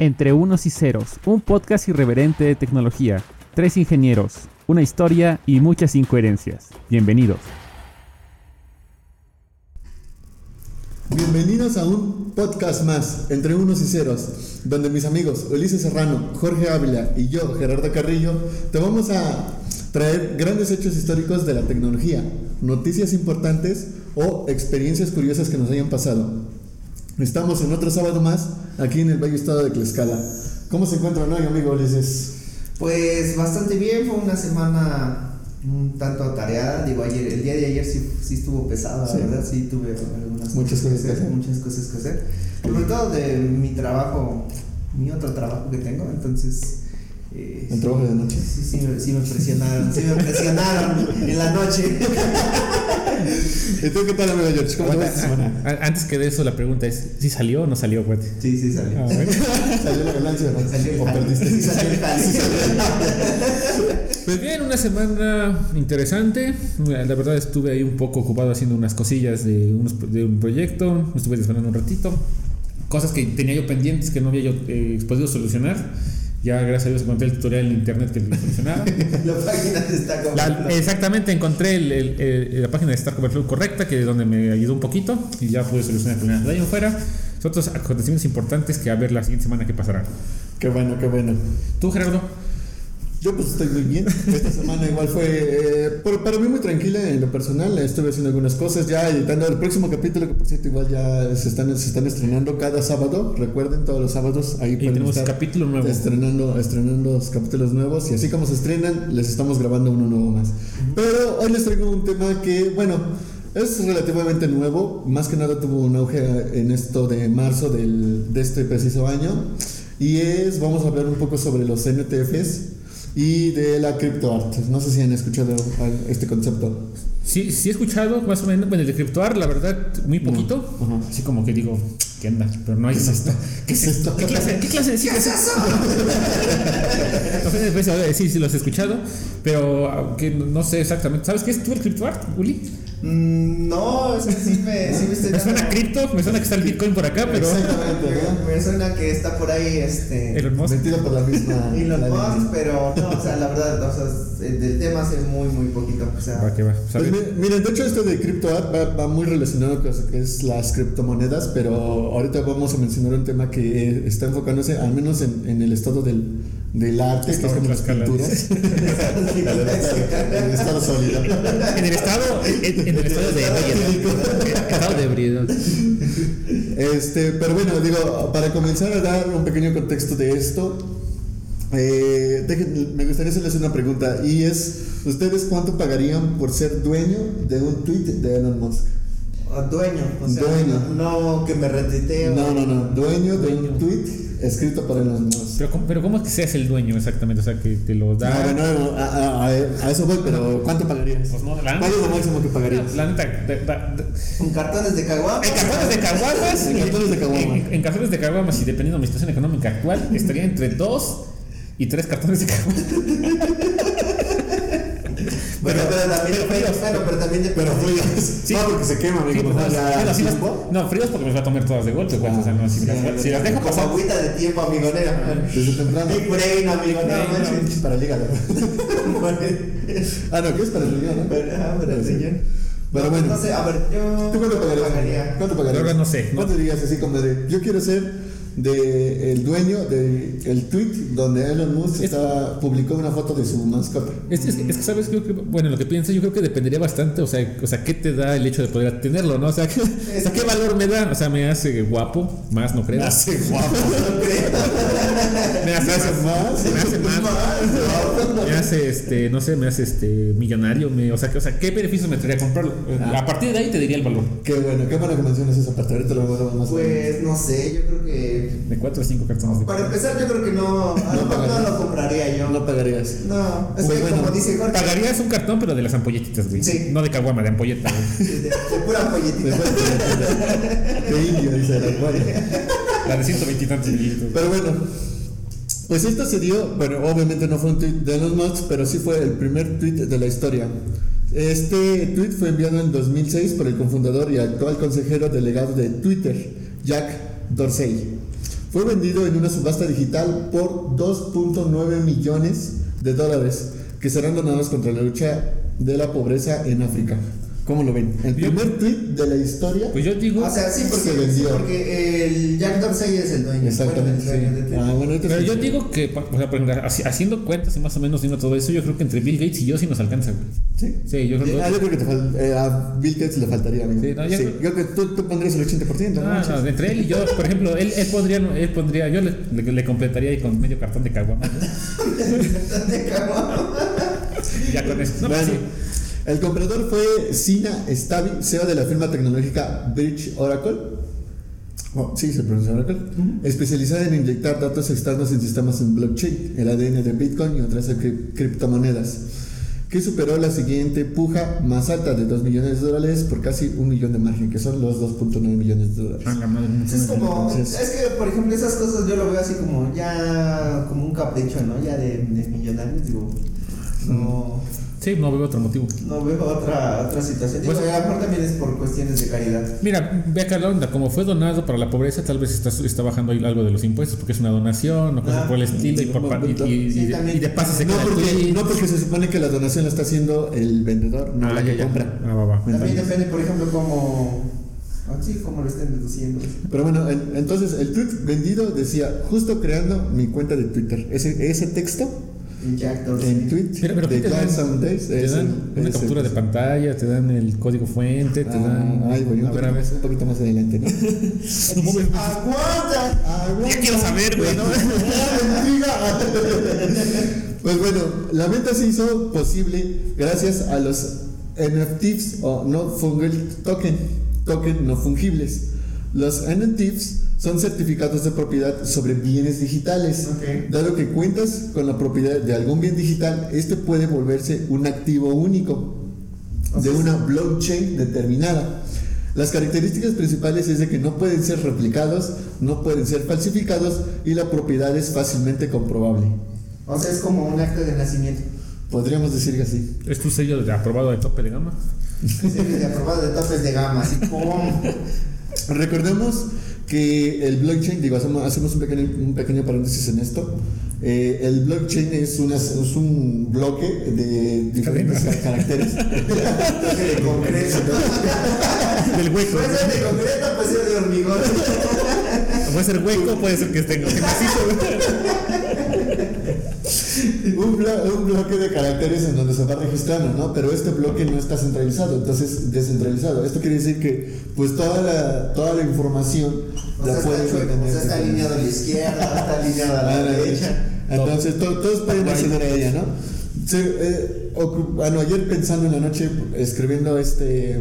Entre Unos y Ceros, un podcast irreverente de tecnología. Tres ingenieros, una historia y muchas incoherencias. Bienvenidos. Bienvenidos a un podcast más, Entre Unos y Ceros, donde mis amigos Ulises Serrano, Jorge Ávila y yo, Gerardo Carrillo, te vamos a traer grandes hechos históricos de la tecnología, noticias importantes o experiencias curiosas que nos hayan pasado. Estamos en otro sábado más aquí en el bello estado de Tlaxcala. ¿Cómo se encuentra hoy, amigo Ulises? Pues bastante bien, fue una semana un tanto atareada. Digo, ayer, el día de ayer sí, sí estuvo pesado, la Sí. verdad, sí tuve algunas Muchas cosas que hacer. muchas cosas que hacer. Sobre todo de mi trabajo, mi otro trabajo que tengo, entonces. eh, ¿El trabajo de noche? Sí, sí, me, sí me presionaron, sí me presionaron en la noche. ¿Y tú qué tal, amigo George? ¿Cómo te va esta semana? A- Antes que de eso, la pregunta es: ¿si salió o no salió, güey? Sí, sí salió. Ah, bueno. ¿Salió la ganancia o no? Salió el ¿O perdiste? Sí, salió el jale. Pues bien, una semana interesante. La verdad estuve ahí un poco ocupado haciendo unas cosillas de, unos, de un proyecto. Me estuve desvelando un ratito. Cosas que tenía yo pendientes que no había yo eh, podido solucionar. Ya gracias a Dios encontré el tutorial en internet que lo solucionaba. La página está La- comprando. exactamente, encontré el- el- el- la página de Stack Overflow correcta, que es donde me ayudó un poquito y ya pude solucionar el problema. De ahí en fuera, son otros acontecimientos importantes que a ver la siguiente semana qué pasará. Qué bueno, qué bueno. ¿Tú, Gerardo? Yo pues estoy muy bien. Esta semana igual fue eh, por- para mí muy tranquila en lo personal. Estuve haciendo algunas cosas, ya editando el próximo capítulo que por cierto igual ya se están, se están estrenando cada sábado. Recuerden todos los sábados ahí Y tenemos estar capítulo nuevo. estrenando, estrenando los capítulos nuevos y así como se estrenan les estamos grabando uno nuevo más. Pero hoy les traigo un tema que bueno es relativamente nuevo. Más que nada tuvo un auge en esto de marzo del, de este preciso año y es vamos a hablar un poco sobre los NTFs y de la criptoart. No sé si han escuchado este concepto. Sí, sí he escuchado más o menos, bueno, el de criptoar, la verdad, muy poquito. Ajá. Así como que digo, ¿qué anda? Pero no hay ¿Qué es esto? ¿Qué es esto? ¿Qué clase, qué clase de es eso? No sé decir si los he escuchado, pero aunque no sé exactamente. ¿Sabes qué es tú el criptoart, Uli? Mm, No, es que sí me, sí me estoy Me suena dando- cripto, me suena que está el Bitcoin por acá, pero Exactamente, ¿no? Me suena que está por ahí este Elon Musk. Metido por la misma. Elon la línea. Musk, pero no, o sea, la verdad, o sea, el del tema es muy, muy poquito. O sea, Va que va. Pues miren, de hecho esto de CryptoArt va, va muy relacionado con lo que es las criptomonedas, pero ahorita vamos a mencionar un tema que está enfocándose al menos en, en el estado del, del arte, que es como las pinturas. el estado sólido. En el estado, en, en el estado de. Estado de ebriedad. Este, pero bueno, digo, para comenzar a dar un pequeño contexto de esto, eh, dejen- me gustaría hacerles una pregunta y es, ¿ustedes cuánto pagarían por ser dueño de un tweet de Elon Musk? dueño, o sea, Dueño. No, no que me retuiteo. No, no, no, dueño de Dueño. un tweet escrito por Elon Musk. Pero, ¿cómo- pero ¿cómo es que seas el dueño exactamente? O sea, que te lo da. No, no, no, a, a- a- a eso voy, pero ¿cuánto pagarías? Pues no, la ¿Cuál es lo máximo que pagarías? La neta, de- de- En cartones de caguama. en cartones de caguamas. En cartones de caguama. En, en cartones de caguamas y dependiendo de mi situación económica actual, estaría entre dos y tres cartones de caguamas. Bueno, pero también, pero pero, fríos. bueno, pero también. Pero fríos. Sí. No, porque se quema, amigo. Sí, pues, ya bueno, sí las- tiempo. no, fríos porque me va a tomar todas de golpe, pues, o sea, no, si, las, si las dejo Como pasar. agüita de tiempo, amigo. ¿no? Desde temprano. Big brain, amigo. No, no. Para el hígado. ah, no, ¿qué es para el riñón, no? Pero, ah, pero el señor. Pero No, bueno. No sé, a ver, yo. ¿Tú cuánto pagarías? pagaría. ¿Cuánto pagarías? no sé, no. ¿Cuánto dirías así como de, yo quiero ser de el dueño del el tweet donde Elon Musk está, publicó una foto de su mascota? Es, es, es que sabes, creo que, bueno, lo que pienso, yo creo que dependería bastante, o sea, o sea, ¿qué te da el hecho de poder tenerlo, no? O sea, ¿qué, o sea, ¿qué valor me da? O sea, me hace guapo, más no creo. Me hace guapo. Me hace, Me hace más. me hace más, me hace este, no sé, me hace este millonario, me, o sea, que, o sea, ¿qué beneficios me traería comprarlo? A partir de ahí te diría el valor. Qué bueno, qué bueno que mencionas esa parte. Ahorita lo vamos a más. Pues no sé, yo creo que. De 4 o 5 cartones de Para empezar, yo creo que no. No pagarías. lo compraría yo. no pagarías. No, es Pues que bueno, como dice Jorge. Pagarías un cartón, pero de las ampolletitas, güey. Sí. No de caguama, de ampolleta, güey. De, de- de pura polletita. De indio, dice acuario. La de 120 y tantos mililitros. Pero bueno, pues esto se dio, bueno, obviamente no fue un tweet de Elon Musk, pero sí fue el primer tweet de la historia. Este tweet fue enviado en 2006 por el cofundador y actual consejero delegado de Twitter, Jack Dorsey. Fue vendido en una subasta digital por 2.9 millones de dólares que serán donados contra la lucha de la pobreza en África. ¿Cómo lo ven? El primer tweet de la historia. Pues yo digo. O sea, sí, porque, Se vendió. sí, porque el Jack Dorsey es el dueño. Exactamente. bueno, el dueño de- Ah, bueno, Pero sí. yo digo que, o sea, por ejemplo, haci- haciendo cuentas y más o menos viendo todo eso, yo creo que entre Bill Gates y yo sí nos alcanza, güey. ¿Sí? Sí, yo creo que. Ah, yo creo que te eh, a Bill Gates le faltaría, amigo. Sí, no, yo Sí, creo- yo creo que tú, tú pondrías el 80%, ¿no? Ah, no, entre él y yo, por ejemplo, él, él pondría, él pondría, yo le, le, le completaría ahí con medio cartón de caguama. de cabrón. Y ya con eso. No, pues Bueno, sí. El comprador fue Sina Stavi, CEO de la firma tecnológica Bridge Oracle. Oh, sí, se pronuncia Oracle. Especializada en inyectar datos externos en sistemas en blockchain, el ADN de Bitcoin y otras cri- criptomonedas, que superó la siguiente puja más alta de 2 millones de dólares por casi un millón de margen, que son los 2.9 millones de dólares. Ah, la madre, no Es como, es que por ejemplo esas cosas yo lo veo así como ya como un capricho, ¿no? Ya de, de millonarios, digo, no, Sí, no veo otro motivo. no veo otra, otra situación. Digo, Pues- a lo mejor también es por cuestiones de caridad. Mira, ve acá la onda, como fue donado para la pobreza, tal vez está, está bajando ahí algo de los impuestos porque es una donación o cosas Ah, por el estilo y, por, y, y- Sí, de, también. y de paso se No porque, no porque se supone que la donación la está haciendo el vendedor, no Ah, la que ya. compra. Ah, va, va. También depende, por ejemplo, cómo, así como lo estén deduciendo. Pero bueno, en- entonces el tweet vendido decía, justo creando mi cuenta de Twitter. Ese, ese texto En Jack Dorsey. en tweet Mira, pero de ¿qué te dan? Somedays Te dan una captura de pantalla, te dan el código fuente, te dan. Ah, ay, güey, un, a ver, a ver. un poquito más adelante, ¿no? ¡Aguanta! Ya quiero saber, güey, ¿no? pues bueno, la venta se hizo posible gracias a los NFTs o No Fungible Token, token no fungibles. Los NFTs son certificados de propiedad sobre bienes digitales. Ok. Dado que cuentas con la propiedad de algún bien digital, este puede volverse un activo único de una blockchain determinada. Las características principales es de que no pueden ser replicados, no pueden ser falsificados y la propiedad es fácilmente comprobable. O sea, es como un acto de nacimiento. Podríamos decir que así. ¿Es tu sello de aprobado de tope de gama? Ese de aprobado de topes de gama, así ¡pum! Recordemos que el blockchain, digo, hacemos, hacemos un, pequeño, un pequeño paréntesis en esto. Eh, el blockchain es, una- es un bloque de diferentes Cadena. caracteres. de concreto. Del hueco. Puede ser de concreto, puede ser de hormigón. Puede ser hueco, puede ser que esté macizo, un, blo- un bloque de caracteres en donde se va registrando, ¿no? Pero este bloque no está centralizado, entonces descentralizado. Esto quiere decir que pues toda la, toda la información O la puedes o sea, está alineado a la izquierda, está alineado a la derecha. Entonces to- todos pueden acceder a ella, ¿no? Se, eh, bueno, ayer pensando en la noche, escribiendo este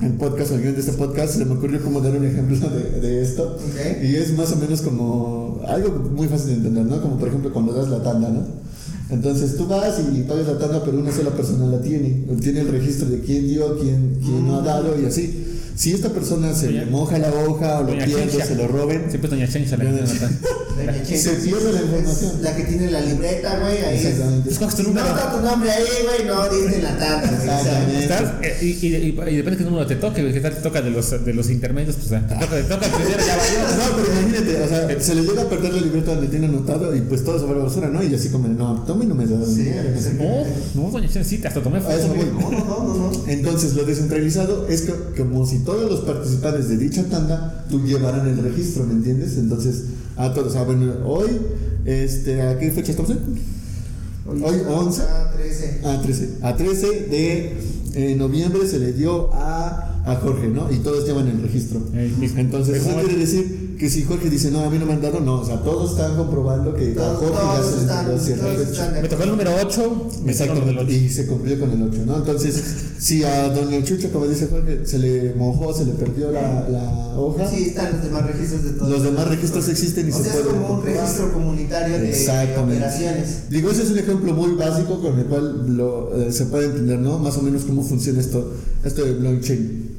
el podcast, el guion de este podcast, se me ocurrió como dar un ejemplo de, de esto. Y es más o menos como algo muy fácil de entender, ¿no? Como por ejemplo cuando das la tanda, ¿no? Entonces tú vas y pagas la tanda, pero una sola persona la tiene. Tiene el registro de quién dio, quién, quién no ha dado y así. Si esta persona se Doña- le moja la hoja o lo Doña pierde, Chencha. se lo roben, Siempre Doña Chencha la que Doña tiene la Doña Chencha, Se pierde la información. La que tiene la libreta, güey, ahí. es- Exactamente. Escoges tu Si no número. está tu nombre ahí, güey, no dice la Exactamente. Estás, eh, y, y, y, y depende de qué número te toque, que tal te toca de los, de los intermedios, pues te toca, te toca ya. No, pero imagínate, o sea, se le llega a perder la libreta donde tiene anotado y pues todo se va a la basura, ¿no? Y así como, no, tome no me da. Sí, No, no, Doña Chencha, sí, hasta tomé A foto. No, no, no, no. Entonces, lo descentralizado es que, como si todos los participantes de dicha tanda tú llevaran el registro, ¿me entiendes? Entonces, a todos, ah, bueno, hoy, este, ¿a qué fecha estamos? hoy? Hoy, 11. Ah, 13. A 13. A 13 de eh, noviembre se le dio a, a Jorge, ¿no? Y todos llevan el registro. Entonces, eso quiere decir que si Jorge dice, no, a mí no me han dado, no. O sea, todos están comprobando que a Todos, Jorge ya todos se le están, dio cierta todos están de Me tocó el número 8, me el número Exactamente, 8. y se cumplió con el 8, ¿no? Entonces, si a Doña Chucha, como dice Jorge, se le mojó, se le perdió la, la hoja, Sí, están los demás registros de todos. los demás registros existen y O se sea, es pueden como un comprobar. registro comunitario de Exactamente. operaciones. Digo, ese es un ejemplo muy básico con el cual lo, eh, se puede entender, ¿no? Más o menos cómo funciona esto, esto de blockchain.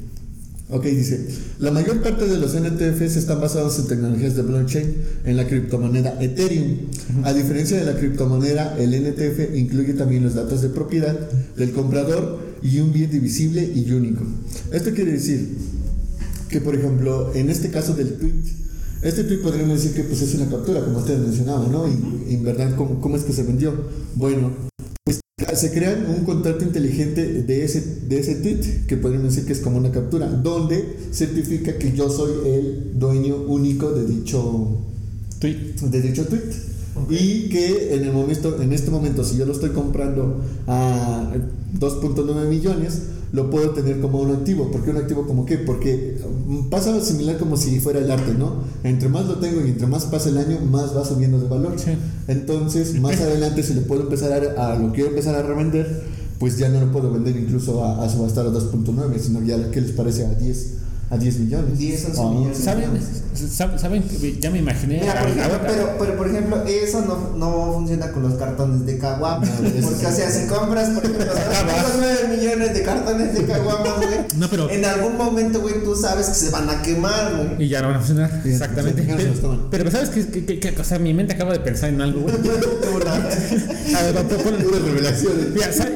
Ok, dice, la mayor parte de los NTFs están basados en tecnologías de blockchain en la criptomoneda Ethereum. A diferencia de la criptomoneda, el NTF incluye también los datos de propiedad del comprador y un bien divisible y único. Esto quiere decir que, por ejemplo, en este caso del tweet, Este tweet podríamos decir que pues es una captura, como ustedes mencionaban, ¿no? Y, y en verdad, ¿cómo, ¿cómo es que se vendió? Bueno, se crea un contrato inteligente de ese, de ese tweet, que podríamos decir que es como una captura, donde certifica que yo soy el dueño único de dicho Tweet. de dicho tweet. Y que en el momento, en este momento, si yo lo estoy comprando a 2.9 millones, lo puedo tener como un activo. ¿Por qué un activo como qué? Porque mm, pasa similar como si fuera el arte, ¿no? Entre más lo tengo y entre más pasa el año, más va subiendo de valor. Sí. Entonces, más adelante, si le puedo empezar a, a lo quiero empezar a revender, pues ya no lo puedo vender incluso a, a subastar a 2.9, sino ya, ¿qué les parece? A 10, a 10 millones. 10, 11 Ah, millones. ¿Saben? ¿Saben? ¿Saben? Ya me imaginé. Mira, por ejemplo, pero, pero por ejemplo, eso no, no funciona con los cartones de caguama. No, porque, sí. o sea, si compras, por ejemplo, Caguama. 9 millones de cartones de caguamas, güey. No, pero- En algún momento, güey, tú sabes que se van a quemar, güey. Y ya no van a funcionar. Exactamente. sí, Pero, pero ¿sabes qué? qué- qué- qué- O sea, mi mente acaba de pensar en algo, güey. A ver. Mira, ¿sabe?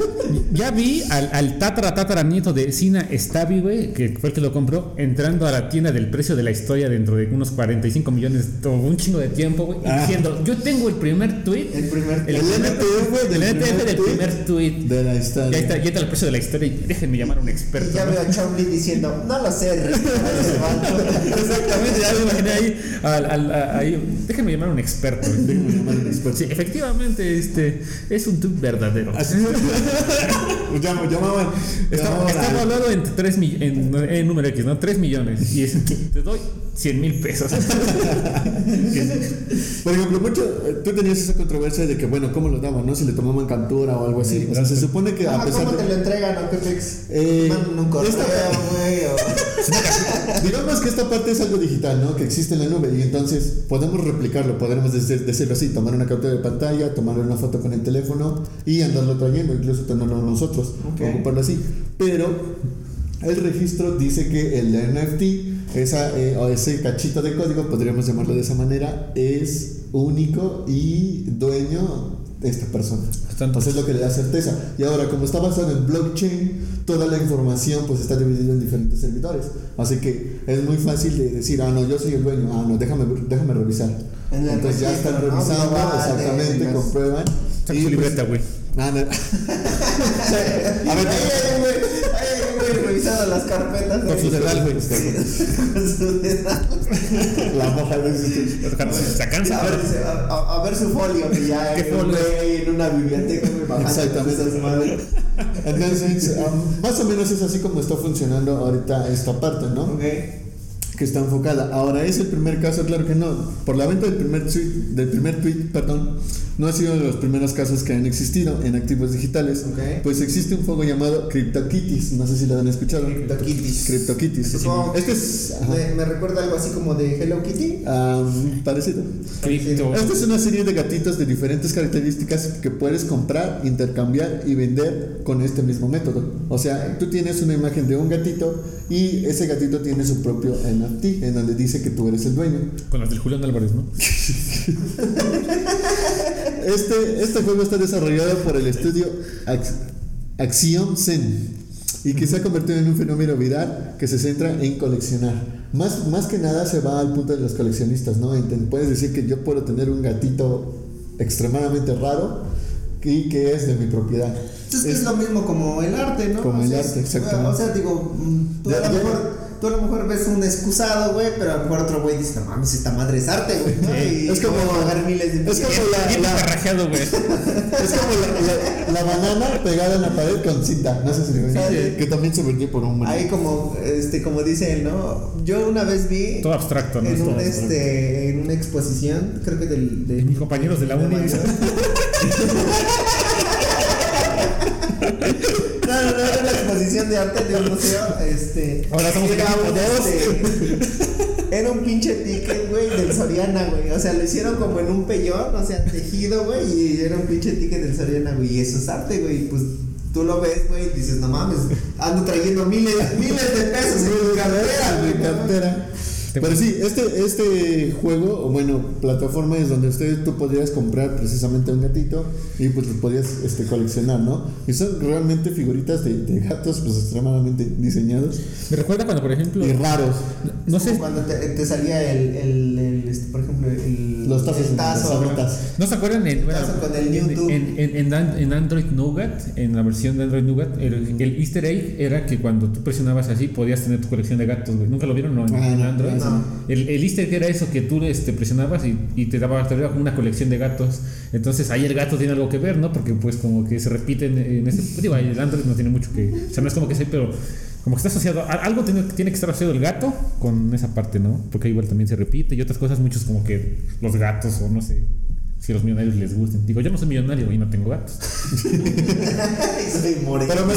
Ya vi al, al tatara tatara nieto de Sina Stavi, güey, que fue el que lo compró, entrando a la tienda del precio de la historia dentro de unos 45 millones, o un chingo de tiempo, güey, y Ah. diciendo, yo tengo el primer tweet, El primer el, NTF del el NTF primer del primer tweet. De la Ya historia. está, ya está el precio de la historia y déjenme llamar a un Y experto. ya ¿no? veo a Chomli diciendo, no lo sé, Rick, ese vato". Exactamente, ya me imaginé ahí, al, al- a- ahí, déjenme llamar a un experto. Déjenme llamar a un experto. Sí, efectivamente, este, es un tweet verdadero. Así es. Llama- llamaban. Está, llamaban está al- evaluado en, 3 en, en número X, ¿no? 3 millones. Y es, te doy 100 mil pesos. Por ejemplo, mucho, tú tenías esa controversia de que, bueno, ¿cómo lo daban? ¿No? Si le tomaban captura o algo así. O sea, se supone que a Ajá, pesar ¿Cómo te de. lo entregan o qué pex? Eh, Mandan un correo, güey, o... Digamos que esta parte es algo digital, ¿no? Que existe en la nube y entonces podemos replicarlo, podemos decir- decirlo así, tomar una captura de pantalla, tomar una foto con el teléfono y andarlo trayendo, incluso tenerlo nosotros, Ok. ocuparlo así. Pero el registro dice que el NFT, esa, eh, o ese cachito de código, podríamos llamarlo de esa manera, es único y dueño de esta persona. Entonces es lo que le da certeza. Y ahora, como está basado en blockchain, toda la información pues está dividida en diferentes servidores. Así que es muy fácil de decir, ah, no, yo soy el dueño, ah, no, déjame, déjame revisar. En Entonces ya registro, están ¿no? exactamente, de comprueban. Saca y, su pues, libreta, güey. ah, no. A ver, revisando las carpetas. Con su dedal, güey. Con su dedal. La moja de ese- Sacanse, A ver, dice, a, a- a ver su folio, que ya ¿Qué güey en una biblioteca, güey, bajando Exactamente. esas madres. Entonces, um, más o menos es así como está funcionando ahorita esta parte, ¿no? Ok. Que está enfocada. Ahora, ¿es el primer caso? Claro que no. Por la venta del primer tweet, del primer tweet, perdón, no ha sido de los primeros casos que han existido en activos digitales. Ok. Pues existe un juego llamado CryptoKitties. No sé si lo han escuchado. CryptoKitties. CryptoKitties. Supongo que Este es me, me recuerda algo así como de Hello Kitty. um, parecido. Cripto. Esta es una serie de gatitos de diferentes características que puedes comprar, intercambiar y vender con este mismo método. O sea, tú tienes una imagen de un gatito y ese gatito tiene su propio NFT en donde dice que tú eres el dueño. Con las del Julián Álvarez, ¿no? Este, este juego está desarrollado por el estudio Ax- Axiom Zen y que se ha convertido en un fenómeno viral que se centra en coleccionar. Más, más que nada se va al punto de los coleccionistas, ¿no? Puedes decir que yo puedo tener un gatito extremadamente raro y que es de mi propiedad. Entonces que es lo mismo como el arte, ¿no? Como O el sea, arte, es- exactamente. O sea, digo, mm, tú Ya- a lo ya- mejor, tú a lo mejor ves un excusado, güey, pero a lo mejor otro güey dice, no mames, esta madre es arte, güey. ¿no? Sí. Es como- pagar miles de es como la- la- carrajeado, güey. Es como la, la- la banana pegada en la pared con cinta, no sé si lo Sí. que también se vendió por un Ahí como, este, como dice él, ¿no? Yo una vez vi Todo abstracto, ¿no? en, Todo un, abstracto. este, en una exposición, creo que del, de, De mis compañeros de la uni. No, no, no, una exposición de arte de un museo, este... Ahora somos era un, dos. este, Era un pinche ticket, güey, del Soriana, güey. O sea, lo hicieron como en un pellón, o sea, tejido, güey, y era un pinche ticket del Soriana, güey. Y eso es arte, güey. y Pues tú lo ves, güey, y dices, no mames, ando trayendo miles, miles de pesos en mi cartera, güey. no mames". cartera. Pero sí, este, este juego, o bueno, plataforma es donde usted, tú podrías comprar precisamente un gatito y pues los podías este, coleccionar, ¿no? Y son realmente figuritas de, de gatos pues extremadamente diseñados Me recuerda cuando, por ejemplo, y raros. no sé, Cuando te, te salía el, el, el, este, por ejemplo, el, Los tazos, el tazo. sabritas. ¿no se acuerdan en, bueno, Pasa con el YouTube. en, en, en An- en Android Nougat, en la versión de Android Nougat, el, el Easter egg era que cuando tú presionabas así podías tener tu colección de gatos, güey. ¿Nunca lo vieron? No, en, Ah, Android. no. El, el Easter egg era eso que tú este, presionabas y, y te daba, te daba como una colección de gatos. Entonces ahí el gato tiene algo que ver, ¿no? Porque pues como que se repiten en ese... Digo, ahí el Android no tiene mucho que... O sea, no es como que sea, pero como que está asociado... a- Algo tiene, tiene que estar asociado el gato con esa parte, ¿no? Porque igual también se repite y otras cosas, muchos como que los gatos o no sé... Si a los millonarios les gusten. Digo, yo no soy millonario y no tengo gatos. y soy moreno. Pero me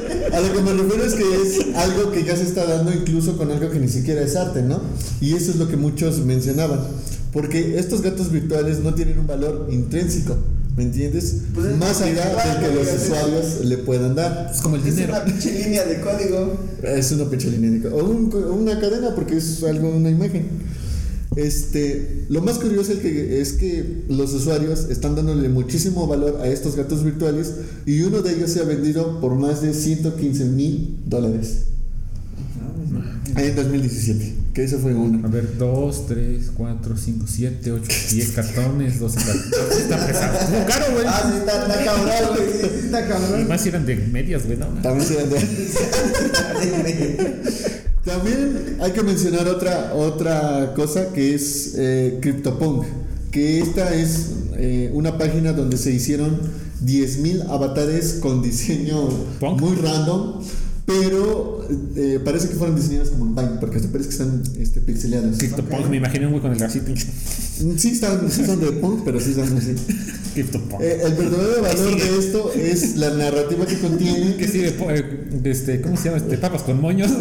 A lo que me refiero es que es algo que ya se está dando incluso con algo que ni siquiera es arte, ¿no? Y eso es lo que muchos mencionaban. Porque estos gatos virtuales no tienen un valor intrínseco, ¿me entiendes? Pues es Más allá virtual, del que los usuarios le puedan dar. Es como el es dinero. una pinche línea de código. Es una pinche línea de co- O un co- una cadena, porque es algo, una imagen. Este, lo más curioso es que, es que los usuarios están dándole muchísimo valor a estos gatos virtuales y uno de ellos se ha vendido por más de 115 mil dólares en 2017, que eso fue A uno. ver, 2, 3, 4, 5, 7, 8, 10 cartones, 12 cartones. Está pesado. Estuvo caro, güey. Ah, sí, está, está cabrón, güey. Está Y cabrón. más si eran de medias, güey. No. También, se vende. También hay que mencionar otra, otra cosa que es eh, CryptoPunk, que esta es eh, una página donde se hicieron 10.000 avatares con diseño Punk. muy random, pero eh, parece que fueron diseñados como en Vine, porque hasta parece que están este, pixeleados. CryptoPunk, me imaginé un güey con el así, pinche. Sí, están, sí son de punk, pero sí son así. CryptoPunk. Eh, el verdadero valor de esto es la narrativa que contiene. ¿Qué sigue? Po- eh, Este, ¿Cómo se llama? Este, papas con moños.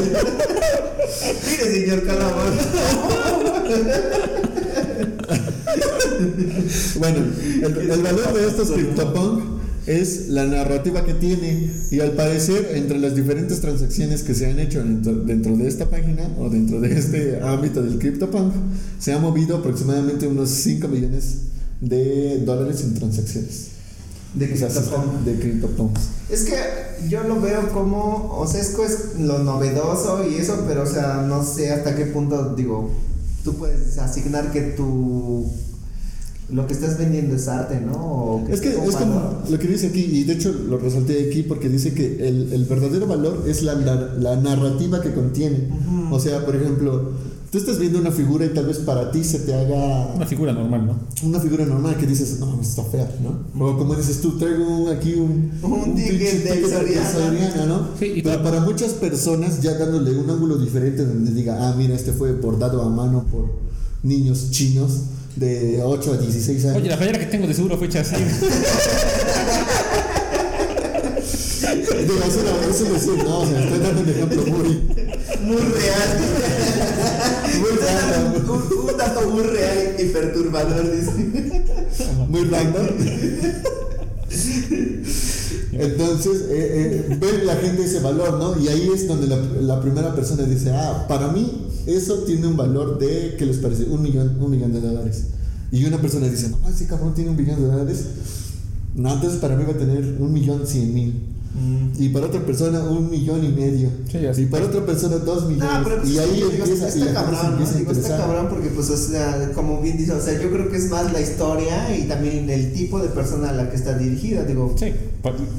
Mire, señor Calamar. Bueno, el, el valor de estos CryptoPunk es la narrativa que tiene y al parecer entre las diferentes transacciones que se han hecho dentro, dentro de esta página o dentro de este ámbito del CryptoPunk se ha movido aproximadamente unos 5 millones de dólares en transacciones. De O sea, se CryptoPunk. están- de CryptoPunks. Es que yo lo veo como, o sea, es que es lo novedoso y eso, pero o sea, no sé hasta qué punto, digo, tú puedes asignar que tu, lo que estás vendiendo es arte, ¿no? O Es que es como lo que dice aquí, y de hecho lo resalté aquí porque dice que el, el verdadero valor es la, la, la narrativa que contiene. O sea, por ejemplo, tú estás viendo una figura y tal vez para ti se te haga Una figura normal, ¿no? una figura normal que dices, no, está fea, ¿no? O como dices tú, traigo aquí un, Un ticket pinche de ticket Soriana. ¿no? Sí, y Pero para- muchas personas ya dándole un ángulo diferente donde diga, ah, mira, este fue bordado a mano por niños chinos de 8 a 16 años. Oye, la playera que tengo de seguro fue hecha así. Digo, eso, eso decir, no, o sea, estoy dando un ejemplo muy, Muy real. Un, un dato muy real y perturbador, muy random. Entonces, eh, eh, ve la gente ese valor, ¿no? Y ahí es donde la, primera persona dice, ah, para mí eso tiene un valor de, ¿qué les parece? Un millón, un millón de dólares. Y una persona dice, no, ese cabrón tiene un millón de dólares. Entonces para mí va a tener un millón cien mil. Y para otra persona un millón y medio. Sí, y para otra persona dos millones. No, pero pues, y ahí digo, empieza, está cabrón, Digo, está cabrón porque, pues, o sea, como bien dice, o sea, yo creo que es más la historia y también el tipo de persona a la que está dirigida, digo. Sí,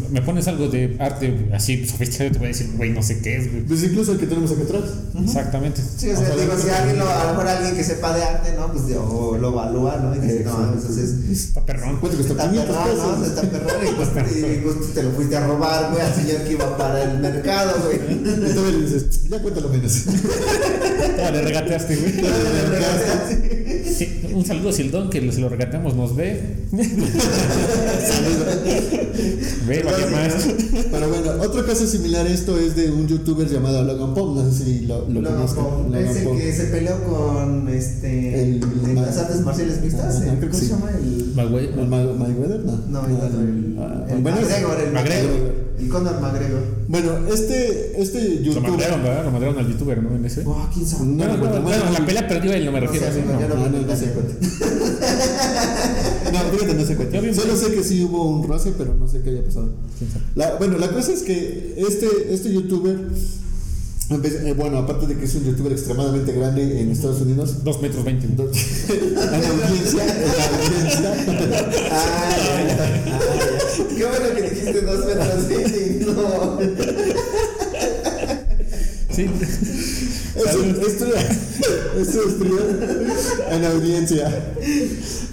me pones algo de arte así sofisticado, te voy a decir, güey, no sé qué es, güey. Pues incluso el que tenemos acá atrás. Exactamente. Sí, o sea, digo, si alguien lo, a lo mejor alguien que sepa de arte, ¿no? Pues o lo evalúa, ¿no? Y dice, no, entonces. Está perrón. ¿Cuánto costó? Está 500 perrón, ¿no? pesos. Está perrón y pues, y, pues, te lo fuiste a robar, güey, al señor que iba para el mercado, güey. Y todavía le dices, ya cuéntalo menos. Ah, le regateaste, güey. Le regalaste así. Sí, un saludo a Sildón que se lo regatamos, nos ve. ve, más. Pero bueno, otro caso similar a esto es de un youtuber llamado Logan Paul. No sé si lo, lo Logan. Paul, Logan es el que se peleó con este El- las artes marciales mixtas. El- que ¿Cómo se llama? El, Magüey. ¿El Ma- Mayweather? No. no, el el, Ah, el bueno, es- McGregor, el El Conor McGregor. Bueno, este, este Lo youtuber. madrearon, ¿verdad? Lo madrearon al youtuber, ¿no? En ese. Oh, quién sabe. No, bueno, Bueno, bueno, la pelea perdió él, no me No refiero a eso. no, no. No, no, no sé cuenta. No, fíjate, no sé cuenta. Solo sé que sí hubo un roce, pero no sé qué haya pasado. Bueno, la cosa es que este, este youtuber, eh, bueno, aparte de que es un youtuber extremadamente grande en Estados Unidos, Dos metros veinte. en audiencia, en audiencia, Ah, ya, ya. Ah, ya. Qué bueno que dijiste dos metros veinte y no. Sí. Esto, esto, esto es en audiencia.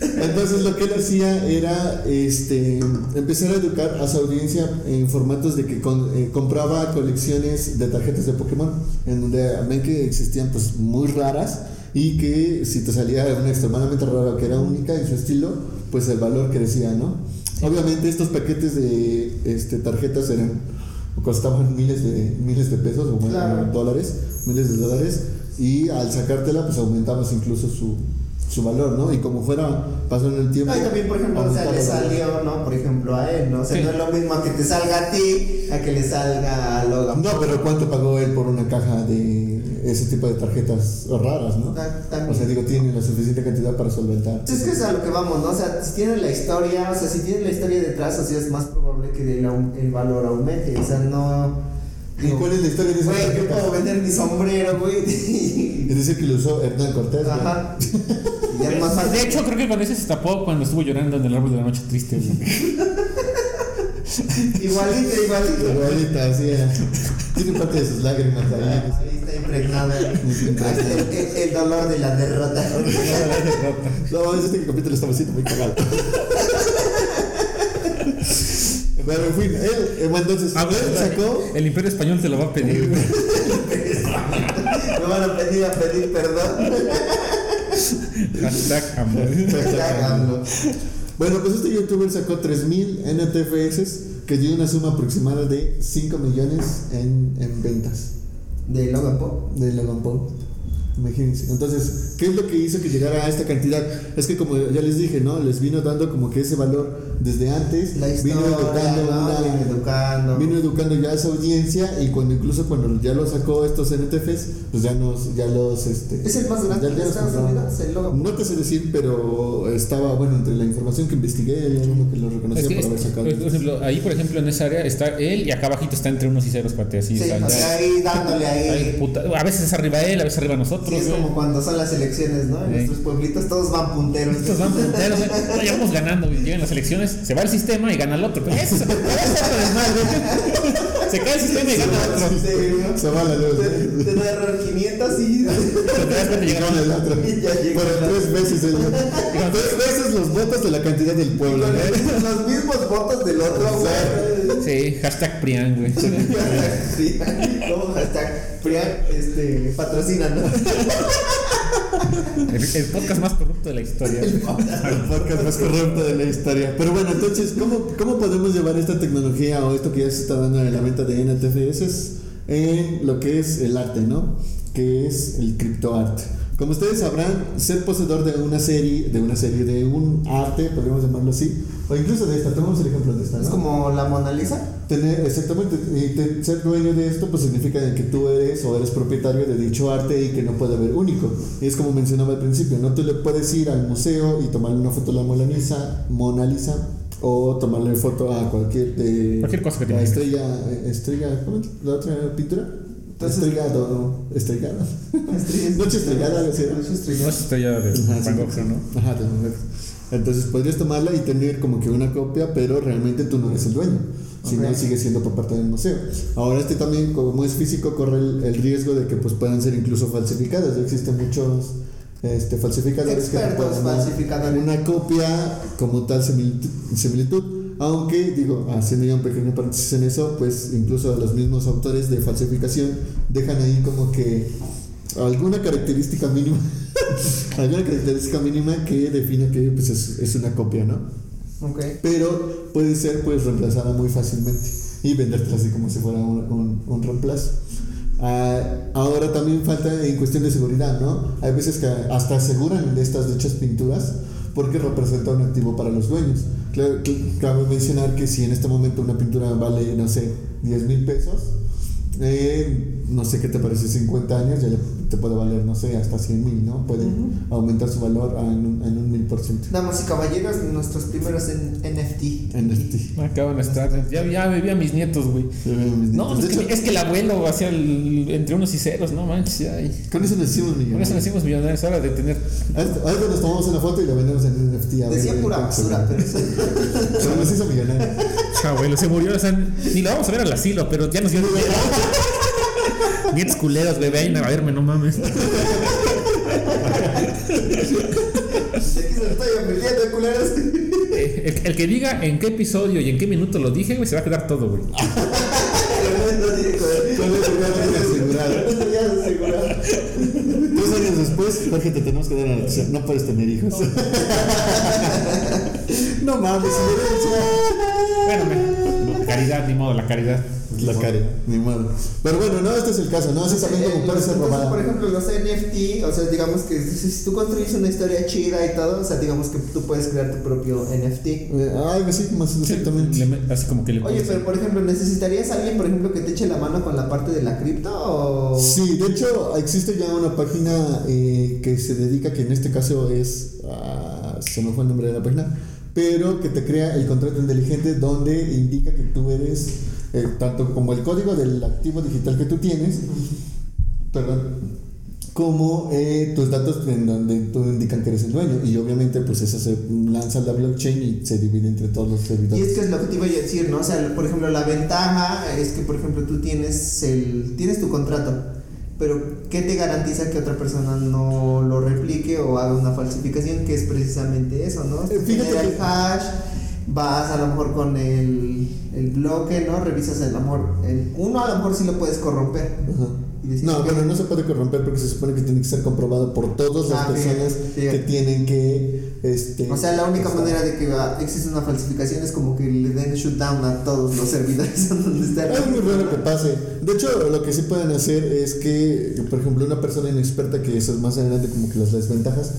Entonces lo que él hacía era este, empezar a educar a su audiencia en formatos de que con- eh, compraba colecciones de tarjetas de Pokémon, en donde ven que existían pues muy raras y que si te salía una extremadamente rara que era única en su estilo, pues el valor crecía, ¿no? Obviamente estos paquetes de este, tarjetas eran costaban miles de miles de pesos o Claro. dólares, miles de dólares y al sacártela pues aumentabas incluso su, su valor, ¿no? Y como fuera pasando el tiempo. No, y también, por ejemplo, o sea, le salió, ¿no? Por ejemplo, a él, ¿no? O sea, Sí. no es lo mismo que te salga a ti a que le salga a Logan. No, pero ¿cuánto pagó él por una caja de ese tipo de tarjetas raras, no? También. O sea, digo, tiene la suficiente cantidad para solventar. Es que es a lo que vamos, ¿no? O sea, si tiene la historia, o sea, si tiene la historia detrás, o sea, es más probable que el, el valor aumente. O sea, no. ¿Y cuál es la historia de esa Güey, yo puedo vender mi sombrero, güey. Es decir, que lo usó Hernán Cortés. Ajá. Y ya es más De hecho, creo que con ese se tapó cuando estuvo llorando en el árbol de la noche triste. güey. Igualito, igualito. Igualita, así. Tiene parte de sus lágrimas ahí. Está el, dolor de la derrota. No, este capítulo estaba siendo muy cagado. Pero en fin, él, eh, bueno, entonces, A ver, él sacó. el imperio español te lo va a pedir. Me van a pedir a pedir perdón. Hashtag amor. Háganlo. Bueno, pues este youtuber sacó 3000 NTFS que dio una suma aproximada de 5 millones en, en ventas De Logan Paul. de Logan Paul. Imagínense. Entonces, ¿qué es lo que hizo que llegara a esta cantidad? Es que como ya les dije, ¿no? Les vino dando como que ese valor desde antes. La historia, vino educando ¿no? una- Vino educando. vino educando ya a esa audiencia y cuando incluso cuando ya lo sacó estos NTFs, pues ya nos, ya los este Es el más grande ya de los Estados compraron. Unidos, el Logan Paul. No te sé decir, pero estaba bueno entre la información que investigué, hay uno que lo reconocía Es que, por haber es- sacado. por ejemplo, ahí, por ejemplo, en esa área está él y acá abajito está entre unos y ceros, cuate, así. Sí, o sea, o ya- sea, ahí dándole ahí. puta, a veces es arriba él, a veces arriba nosotros. Sí, es como cuando son las elecciones, ¿no? En Sí. nuestros pueblitos todos van punteros. Estos van punteros, ya vamos ganando. Llegan las elecciones, se va el sistema y gana el otro. Pero eso, eso es otro desmadre. Se cae el sistema y gana otro. Sí, ¿no? Se va la luz. Te, te da error 500 y. Te das cuenta, llegaron el otro. La- tres veces el Tres veces los votos de la cantidad del pueblo. ¿no? los mismos votos del otro, güey. Sí, hashtag Prian, güey. Sí, como hashtag Prian, este, patrocina, ¿no? El, el podcast más corrupto de la historia. El podcast más corrupto de la historia. Pero bueno, entonces, ¿cómo, ¿cómo podemos llevar esta tecnología o esto que ya se está dando en la venta de NTFS en lo que es el arte, ¿no? Que es el criptoarte. Como ustedes sabrán, ser poseedor de una serie, de una serie, de un arte, podríamos llamarlo así, o incluso de esta, tomamos el ejemplo de esta, ¿no? Es como la Mona Lisa. Tener, exactamente, y te- ser dueño de esto pues significa que tú eres o eres propietario de dicho arte y que no puede haber único. Y es como mencionaba al principio, no tú le puedes ir al museo y tomarle una foto a la Mona Lisa, Mona Lisa o tomarle foto a cualquier de Cualquier cosa que la tengas. estrella, estrella, ¿cómo es? la otra pintura? Entonces- estrellado, estrellada. Estrellas- Noche estrellada, ¿no? Noche No estrellada. es estrella de Van Gogh, ¿no? Ajá, de Van Gogh. Entonces podrías tomarla y tener como que una copia, pero realmente tú no eres el dueño, sino Ok. sigue siendo por parte del museo. Ahora este también, como es físico, corre el, el riesgo de que pues puedan ser incluso falsificadas. Ya existen muchos este, falsificadores que Expertos pueden dar falsificadores. una copia como tal similitud, similitud. Aunque, digo, haciendo ya un pequeño paréntesis en eso, pues incluso los mismos autores de falsificación dejan ahí como que alguna característica mínima Hay una característica mínima que define que pues, es, es una copia, ¿no? Ok. Pero puede ser pues reemplazada muy fácilmente y venderte así como si fuera un, un- un reemplazo. Ah, ahora también falta en cuestión de seguridad, ¿no? Hay veces que hasta aseguran de estas dichas pinturas porque representa un activo para los dueños. Claro, cl- cabe mencionar que si en este momento una pintura vale, no sé, 10 mil pesos, eh, no sé qué te parece, 50 años ya le- te puede valer, no sé, hasta 100 mil, ¿no? Puede aumentar su valor a- en un, en un mil por ciento. Damas y caballeros, nuestros primeros en NFT. NFT. Acaban de estar. Ya, ya bebía a mis nietos, güey. No, es que, hecho, es que el abuelo hacía el- entre unos y ceros, no manches. ya, y- con eso nos hicimos Por eso millonarios. nacimos millonarios, ahora de tener. Ahorita nos tomamos una foto y la vendemos en NFT. a ver, Decía güey, pura basura, pero eso. Pero nos hizo millonarios. Abuelo, se murió, o sea, ni lo vamos a ver al asilo, pero ya nos dio dinero. Nietos culeros, güey, ven a verme, no mames. Aquí se lo estoy culeros. El, el que diga en qué episodio y en qué minuto lo dije, güey, se va a quedar todo, güey. Dos años después, Jorge, te tenemos que dar la noticia. No puedes tener hijos. no mames. Bueno, caridad, ni modo, la caridad. La cara, ni modo. Pero bueno, no, este es el caso, ¿no? Así también como puede ser robada. por ejemplo, los NFT, o sea, digamos que si tú construyes una historia chida y todo, o sea, digamos que tú puedes crear tu propio NFT. Eh, Ay, sí, más exactamente. Le así como que le Oye, pero por ejemplo, ¿necesitarías a alguien, por ejemplo, que te eche la mano con la parte de la cripto o...? Sí, de hecho existe ya una página eh, que se dedica, que en este caso es, ah, se me fue el nombre de la página, pero que te crea el contrato inteligente donde indica que tú eres, eh, tanto como el código del activo digital que tú tienes, perdón, como eh, tus datos en donde tú indican que eres el dueño. Y obviamente pues eso se lanza la blockchain y se divide entre todos los Y es servidores. que es lo que te iba a decir, ¿no? O sea, por ejemplo, la ventaja es que, por ejemplo, tú tienes el tienes tu contrato, pero ¿qué te garantiza que otra persona no lo replique o haga una falsificación? Que es precisamente eso, ¿no? Eh, fíjate el hash, vas a lo mejor con el, el bloque, ¿no? Revisas el amor. El, uno a lo mejor sí lo puedes corromper. No, bueno, no se puede corromper porque se supone que tiene que ser comprobado por todas las Ah, personas que tienen que. Este, O sea, la única manera de que ah, existe una falsificación es como que le den shutdown a todos los servidores donde está Es muy raro que pase. De hecho, lo que sí pueden hacer es que, por ejemplo, una persona inexperta, que eso es más adelante como que las desventajas,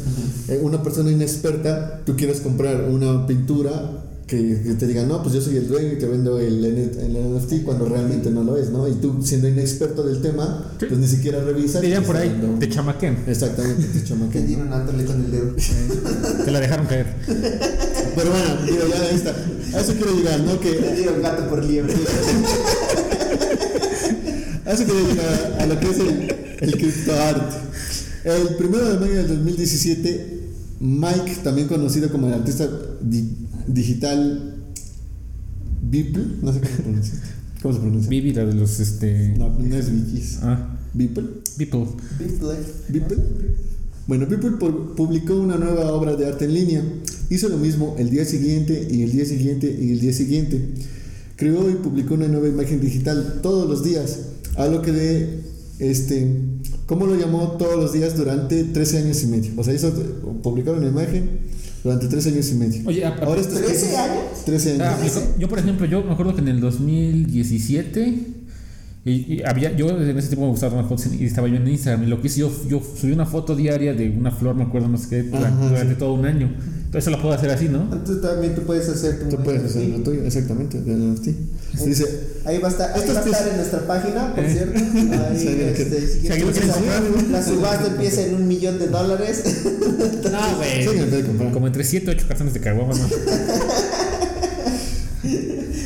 eh, una persona inexperta, tú quieres comprar una pintura que, que te diga, no, pues yo soy el dueño y te vendo el, NFT cuando realmente no lo es, ¿no? Y tú, siendo inexperto del tema, Sí. pues ni siquiera revisas. Dirían por ahí, dando- te chamaquen. Exactamente, te Que chamaquean, tiene ¿no? un atole con el dedo. Te la dejaron caer. Pero bueno, digo, ya ahí está. A eso quiero llegar, ¿no? Que Le dieron gato por liebre. A eso quería llegar a lo que es el, el criptoarte. El primero de mayo del 2017, Mike, también conocido como el artista digital Beeple, no sé cómo se pronuncia. ¿Cómo se pronuncia? La de los este. No, no es Vikis. Ah, Beeple. people. Beeple. Bueno, Beeple pu- publicó una nueva obra de arte en línea. Hizo lo mismo el día siguiente y el día siguiente y el día siguiente. Creó y publicó una nueva imagen digital todos los días. A lo que de este, ¿cómo lo llamó todos los días durante 13 años y medio? O sea, hizo publicar una imagen durante 13 años y medio. Oye, a- a- ahora esto- ¿13 años? 13 años. Ah, yo, yo, por ejemplo, yo me acuerdo que en el 2017 y, y había, yo en ese tiempo me gustaba tomar fotos y estaba yo en Instagram y lo que hice yo, yo subí una foto diaria de una flor, me acuerdo, no sé qué, durante, Ajá, durante sí. todo un año. Entonces eso lo puedo hacer así, ¿no? Entonces también tú puedes hacer tu. Tú puedes hacer lo tuyo, exactamente, del NFT. Dice, Ahí va a estar, ahí va a estar en nuestra página, por Eh. cierto. Ahí, este, si quieres la subasta empieza en un millón de dólares. No, comprar. Como entre 7 o 8 cartones de caguama, ¿no?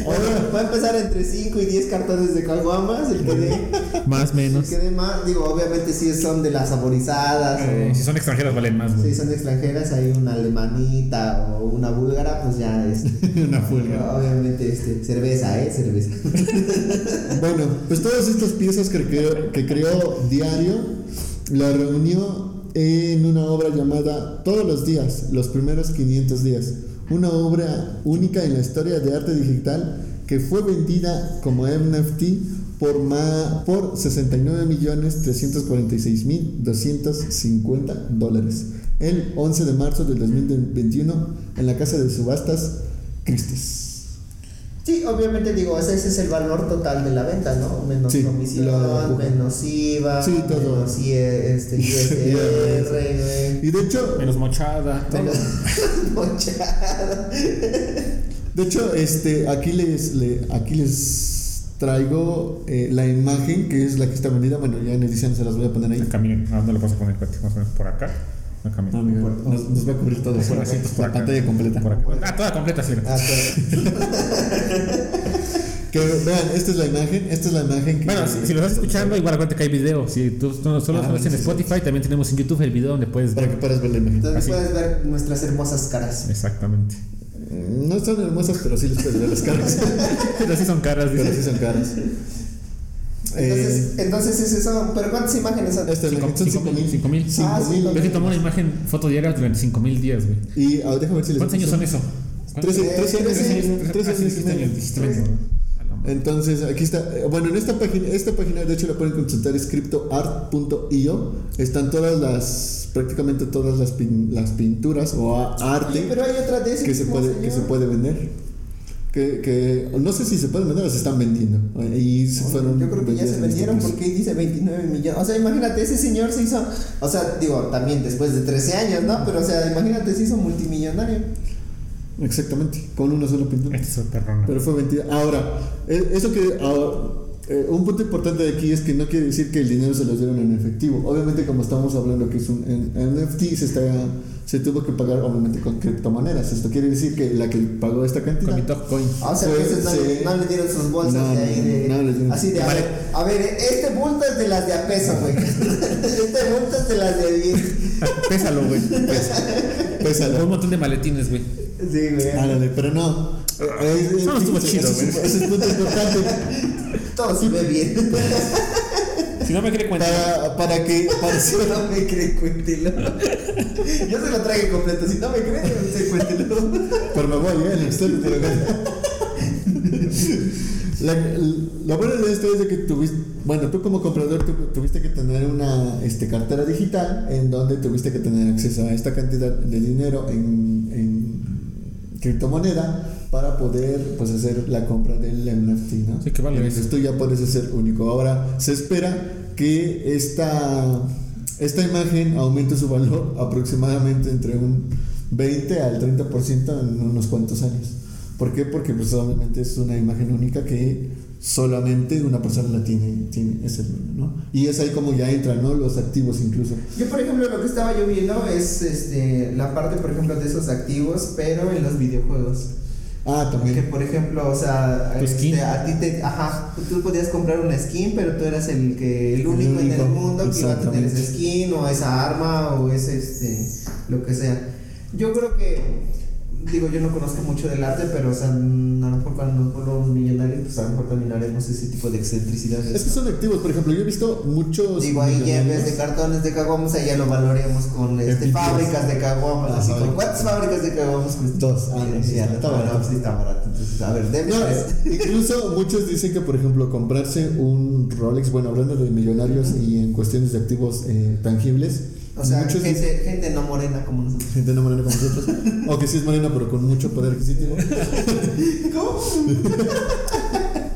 Va a empezar entre 5 y 10 cartones de caguamas. El que dé, Más el menos. que dé más, digo, obviamente si son de las saborizadas Eh, o si son extranjeras valen más, si son extranjeras, hay una alemanita o una búlgara, pues ya es. una fuerza. Obviamente, este, cerveza, ¿eh? Cerveza. Bueno, pues todas estas piezas que creó, que creó Diario la reunió en una obra llamada Todos los días, los primeros 500 días. Una obra única en la historia de arte digital que fue vendida como NFT por, ma, por 69.346.250 dólares el 11 de marzo del 2021 en la casa de subastas Christie's. Sí, obviamente digo, ese, ese es el valor total de la venta, ¿no? Menos Sí, comisión, menos IVA, Sí, todo. menos I- este, ISR, güey. Y de hecho, Menos mochada. Menos mochada. de hecho, este, aquí les, le- aquí les traigo eh, la imagen que es la que está vendida. Bueno, ya en edición se las voy a poner ahí. El camino. ¿A dónde lo vas a poner? Más o menos por acá. El camino. Ah, mira, nos, nos va a cubrir todo. Por así, por la acá. pantalla completa. Por acá. Ah, toda completa, sí. Ah. Que vean, esta es la imagen, esta es la imagen que Bueno, si, si lo estás escuchando, igual acuérdate que hay video. Si tú, no solo Ah, lo ves en sí, sí. Spotify, también tenemos en YouTube el video donde puedes para que ver. puedas ver la imagen. Entonces Así. puedes ver nuestras hermosas caras. Exactamente. Mm, No están hermosas, pero sí les puedes ver las caras. Pero sí son caras, pero dice. sí son caras. Entonces, Eh, entonces es eso. ¿Pero cuántas imágenes son? esta imagen son 5 mil. 5000. 5 mil. Cinco Ah, Yo sí tomé una imagen, foto diaria durante 5 mil días, güey. Y ah, déjame ver si les ¿Cuántos años son eso? Trece, Eh, trece años, trece trece Ah, sí, años y dijiste medio. años, Entonces, aquí está. eh, Bueno, en esta página, esta página de hecho la pueden consultar, es cryptoart.io. Están todas las, prácticamente todas las, pin- las pinturas o arte Oye, pero hay otra de que se puede, que se puede vender. Que, que no sé si se pueden vender o se están vendiendo. Y se fueron Yo creo que ya se este vendieron porque dice 29 millones. O sea, imagínate, ese señor se hizo. O sea, digo, también después de 13 años, ¿no? Pero, o sea, imagínate, se hizo multimillonario. Exactamente, con una sola pintura. Esta es. Pero fue vendida. Ahora, eh, eso que. ahora, eh, un punto importante de aquí es que no quiere decir que el dinero se lo dieron en efectivo. Obviamente, como estamos hablando que es un en- NFT, se, está, se tuvo que pagar obviamente con criptomonedas. Esto quiere decir que la que pagó esta Con cantidad. mi top coin. Ah, O sea, no, no le dieron sus bolsas No, de ahí de. no, no les dieron. así de, a Vale. ver, a ver, este bulto es de las de a peso, güey. este bulto es de las de 10. Pésalo, güey. Pésalo. Con un montón de maletines, güey. Sí, güey. Ándale, pero no. Eh, eh, Eso no estuvo chido, güey. Ese es punto importante. Todo se ve bien. Si no me cree cuenta. Para, para que. Para, Si no me cree, cuéntelo. Yo se lo traje completo. Si no me cree, cuéntelo. Pero me voy, ¿eh? En el te lo. La, buena de esto es de que tuviste, bueno, tú como comprador tu- tuviste que tener una este, cartera digital en donde tuviste que tener acceso a esta cantidad de dinero en criptomoneda para poder pues hacer la compra del NFT, ¿no? Sí, que vale tú ya puedes ser único. Ahora se espera que esta, esta imagen aumente su valor aproximadamente entre un 20 al 30% en unos cuantos años. ¿Por qué? Porque pues obviamente es una imagen única que solamente una persona la tiene, tiene ese ¿no? Y es ahí como ya entran, ¿no? Los activos incluso. Yo, por ejemplo, lo que estaba yo viendo es este, la parte, por ejemplo, de esos activos, pero en los videojuegos. Ah, Que, también. por ejemplo, o sea, Tu este, a ti te. Ajá, tú podías comprar una skin, pero tú eras el, que, el único, en único, el mundo que iba a tener esa skin o esa arma o ese, este, lo que sea. Yo creo que. Digo, yo no conozco mucho del arte, pero, o sea, mm, a lo mejor cuando nos volvamos millonarios, pues a lo mejor también haremos ese tipo de excentricidades. Es que son activos, por ejemplo, yo he visto muchos. Digo, ahí ya en vez millonarios- de cartones de caguamas, ahí ya lo valoremos con este, fábricas de caguamas. Así como. ¿Cuántas fábricas de caguamas cuestan? Dos. Ah, no, sí, está barato. sí está barato. Entonces, a ver, No, tres. incluso muchos dicen que, por ejemplo, comprarse un Rolex, bueno, hablando de millonarios y en cuestiones de activos eh, tangibles, O sea, muchos dicen- gente, gente no morena como nosotros. gente no morena como nosotros, o que sí es morena pero con mucho poder adquisitivo, ¿Cómo?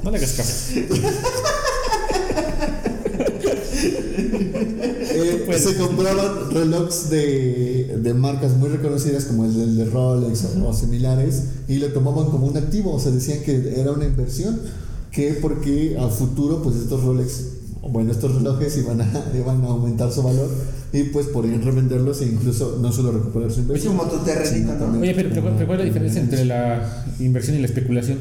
No le hagas caso. eh, Pues- se compraban relojes de, de marcas muy reconocidas como el de Rolex o, o similares y lo tomaban como un activo, o sea, decían que era una inversión, que porque a futuro pues estos Rolex, bueno, estos relojes iban a, iban a aumentar su valor y pues podrían revenderlos e incluso no solo recuperar su Es inversión. como tu terrenito, ¿no? Oye, pero, pero, pero ¿cuál es la diferencia entre la inversión y la especulación?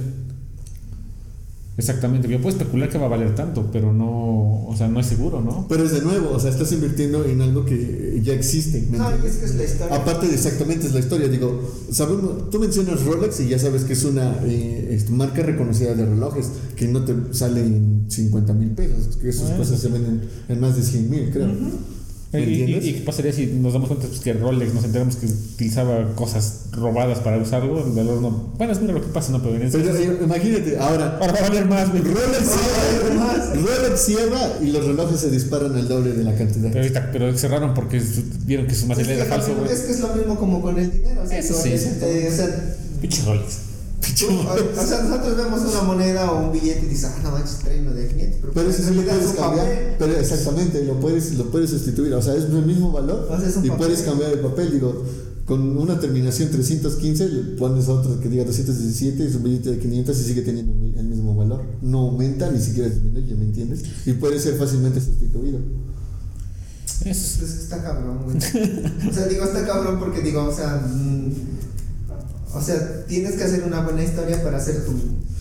Exactamente, yo puedo especular que va a valer tanto, pero no, o sea, no es seguro, ¿no? Pero es de nuevo, o sea, estás invirtiendo en algo que ya existe. ¿me No, y es que es la historia. Aparte de exactamente es la historia, digo, sabemos, tú mencionas Rolex y ya sabes que es una eh, es marca reconocida de relojes que no te sale en 50 mil pesos, que esas Ah, cosas eso se venden en más de 100 mil, creo. ¿Me ¿Y, y, entiendes? y qué pasaría si nos damos cuenta pues, que Rolex nos enteramos que utilizaba cosas robadas para usarlo? El valor no. Bueno, es mira lo que pasa, no, pero en Pero, eh, imagínate, ahora, Ahora va a valer más, güey. Rolex cierra, Rolex cierra y los relojes se disparan al doble de la cantidad. Pero ahorita, pero cerraron porque vieron que su material era falso, es, güey. es que es lo mismo como con el dinero. O sea, Eso tú, sí, este, o sea, Pinche Rolex. Tú- o sea, nosotros vemos una moneda o un billete y dices, ah, no manches, trae uno de 500. Pero, Pero pues, eso sí lo puedes cambiar. papel. Pero exactamente, lo puedes, lo puedes sustituir. O sea, es el mismo valor O sea, y papel. puedes cambiar el papel. Digo, con una terminación 315 le pones otro que diga 217 y es un billete de 500 y sigue teniendo el mi- el mismo valor. No aumenta ni siquiera disminuye, ¿me entiendes? Y puede ser fácilmente sustituido. Eso Pues está cabrón, güey. O sea, digo, está cabrón porque digo, o sea, mm, o sea, tienes que hacer una buena historia para hacer tu,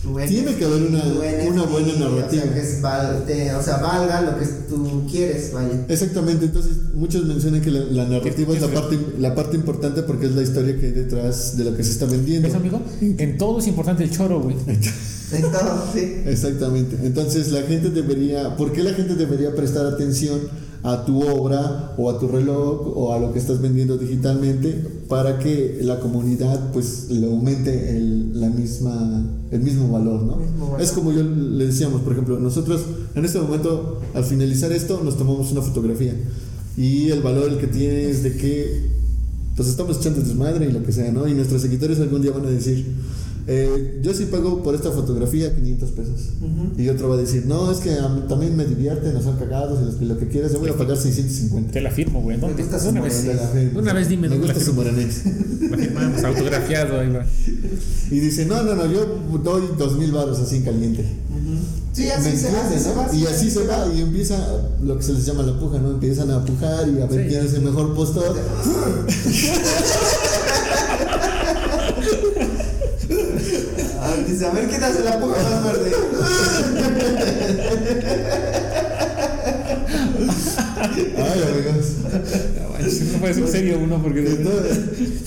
tu Tiene que haber una- una buena narrativa. O sea, que es val- te- o sea, valga lo que tú quieres, vaya. Exactamente, entonces muchos mencionan que la, la narrativa ¿Qué- es la parte, la parte importante porque es la historia que hay detrás de lo que se está vendiendo. ¿Ves, amigo? En todo es importante el choro, güey. En todo, sí. Exactamente. Entonces la gente debería, ¿por qué la gente debería prestar atención a tu obra o a tu reloj o a lo que estás vendiendo digitalmente para que la comunidad pues le aumente el, la misma, el mismo valor, ¿no? Mismo valor. Es como yo le decíamos, por ejemplo, nosotros en este momento al finalizar esto nos tomamos una fotografía y el valor el que tiene es de que pues estamos echando desmadre y lo que sea, ¿no? Y nuestros seguidores algún día van a decir, eh, yo sí pago por esta fotografía 500 pesos. Y otro va a decir, no, es que también me divierte, nos son cagados y lo que quieras, yo voy a pagar 650. Te la firmo, güey. ¿Dónde? Su una vez. la firma. de una vez dime Me la gusta su firmo. moranés. La firmamos, autografiado, ahí va. Y dice, no, no, no, yo doy 2000 baros así en caliente. Sí, así ¿Me se entiendes, así se no? va. Y así se va y empieza lo que se les llama la puja, ¿no? Empiezan a pujar y a ver Sí. quién es el mejor postor. Ah, dice, a ver quién hace la puja más verde. Ay, amigos. No No puede ser serio uno porque de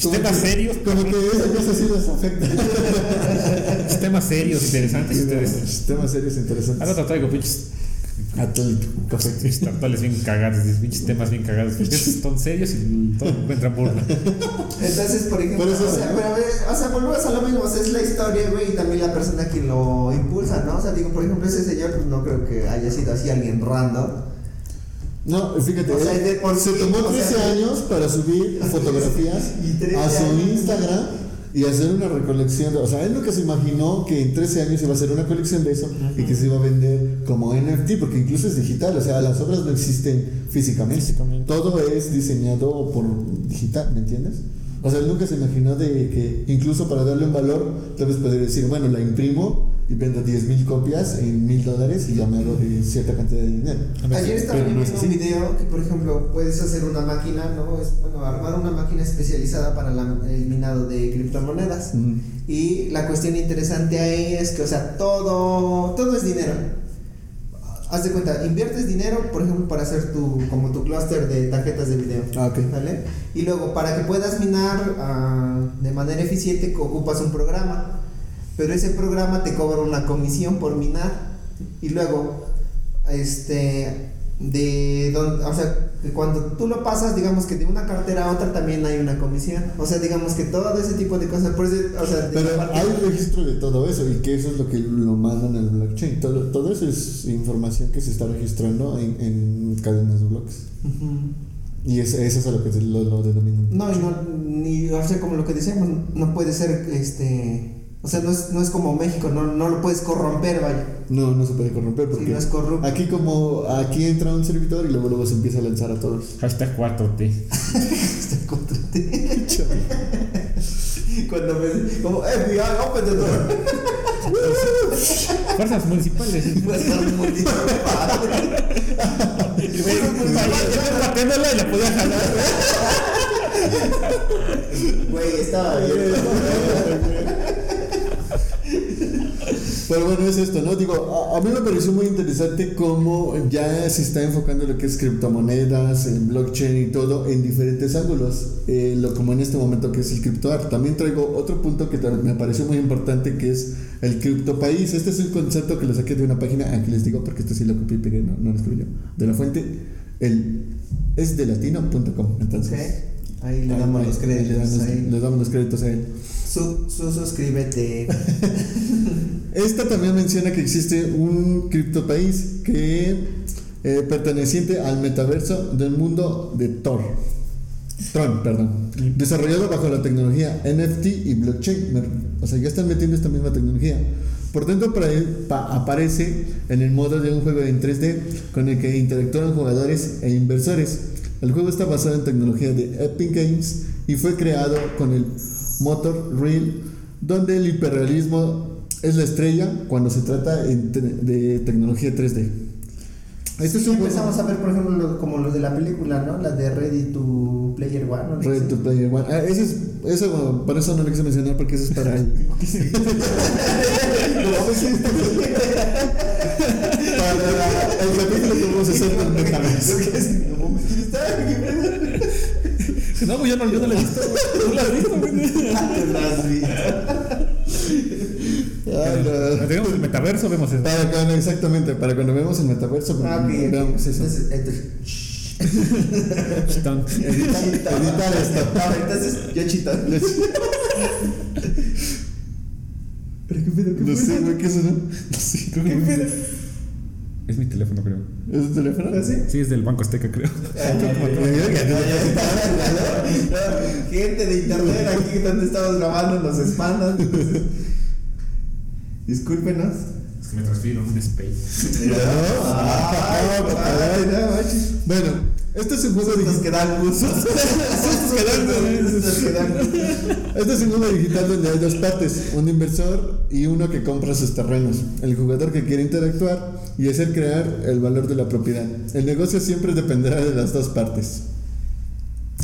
Como temas serios. Como que esa cosa sí les afecta. temas serios, interesantes. interesantes. Temas serios interesantes. Ahora te traigo pinches Católico, café. pinches tartales bien cagados, pinches temas bien cagados. Son serios y todo encuentran burla. Entonces, por ejemplo, Por eso- o, sea, pero, a ver, o sea, volvemos a lo mismo, o sea, es la historia, güey, y también la persona que lo impulsa, ¿no? O sea, digo, por ejemplo, ese señor, pues no creo que haya sido así alguien random. No, fíjate, O sea, él de por se sí, tomó o sea, 13 años para subir fotografías Y 13 a su años. Instagram y hacer una recolección. o sea, él nunca se imaginó que en 13 años iba a hacer una colección de eso y que se iba a vender como NFT, porque incluso es digital, o sea, las obras no existen físicamente. Físicamente. Todo es diseñado por digital, ¿me entiendes? O sea, él nunca se imaginó de que incluso para darle un valor, tal vez poder decir, bueno, la imprimo y vendo 10 mil copias en mil dólares y ya me hago de cierta cantidad de dinero. Ayer estaba Pero no es viendo un video que, por ejemplo, puedes hacer una máquina, ¿no? Es, bueno, armar una máquina especializada para la- el minado de criptomonedas. Ujú. Y la cuestión interesante ahí es que, o sea, todo, todo es dinero. Haz de cuenta, inviertes dinero, por ejemplo, para hacer tu, como tu clúster de tarjetas de video. Ah, ok. ¿Vale? Y luego, para que puedas minar ah, de manera eficiente, ocupas un programa. Pero ese programa te cobra una comisión por minar. Y luego, este, de donde, o sea, cuando tú lo pasas, digamos que de una cartera a otra también hay una comisión. O sea, digamos que todo ese tipo de cosas. Por eso, o sea, Pero hay registro de todo eso y que eso es lo que lo mandan al blockchain. Todo, todo eso es información que se está registrando en, en cadenas de bloques. Y es, eso es a lo que lo, lo denominan. No, y no, ni, o sea, como lo que decíamos, no puede ser, este, o sea, no es, no es como México, no, no lo puedes corromper, vaya. No, no se puede corromper Sí, porque no es corrupto. aquí como aquí entra un servidor y luego luego se empieza a lanzar a todos. Hashtag 4T. Este contra ti. Cuando me como FBI, open the door. Fuerzas municipales. Pues no es muy padre. Y pateándola y la podía jalar. Güey, estaba bien. Pero bueno, es esto, ¿no? Digo, a, a mí me pareció muy interesante cómo ya se está enfocando lo que es criptomonedas, el blockchain y todo en diferentes ángulos, eh, lo, como en este momento que es el criptoart. También traigo otro punto que me pareció muy importante que es el criptopaís. Este es un concepto que lo saqué de una página, aquí les digo porque esto sí lo copié y no, no lo escribí yo, de la fuente. El, es de latino.com. Entonces, Ok. Ahí le damos los créditos. le damos los créditos a él. Su, su suscríbete. Esta también menciona que existe un criptopaís que eh, perteneciente al metaverso del mundo de Tor. Tron, perdón. Desarrollado bajo la tecnología NFT y blockchain. O sea, ya están metiendo esta misma tecnología. Por dentro para él, pa- aparece en el modo de un juego en 3D con el que interactúan jugadores e inversores. El juego está basado en tecnología de Epic Games y fue creado con el motor Real, donde el hiperrealismo es la estrella cuando se trata de tecnología 3D. Este es Sí, un juego empezamos a ver, por ejemplo, lo- como los de la película, ¿no? La de Ready to Player One. ¿no? Ready to Player One. Ah, ese es, eso, por eso no lo quise mencionar porque eso es para el. para la- el capítulo que vamos a hacer del metaverso. No, güey, yo no, yo no la he visto. ¿Tú la has visto, no. Cuando tengamos el metaverso, vemos eso. Para cuando, exactamente, para cuando vemos el metaverso, Ah, ok, ok. veamos eso. Entonces, entonces, Chitón. Editar, editar esto. Ah, entonces, yo chito. ¿Pero qué pedo? ¿Qué No sé, pedo? güey, ¿qué es eso? No sé, creo que- ¿Qué pedo? Es mi teléfono, creo. ¿Es tu teléfono? ¿Ah, sí? Sí, es del Banco Azteca, creo. Gente de internet aquí donde estamos grabando nos espantan. Discúlpenos. Es que me transfiero un space. Ay, ay, no, manches. Bueno, este es un juego Nos digital. Nos quedan gustos. Este es un juego digital donde hay dos partes, un inversor y uno que compra sus terrenos. El jugador que quiere interactuar y hacer crear el valor de la propiedad. El negocio siempre dependerá de las dos partes.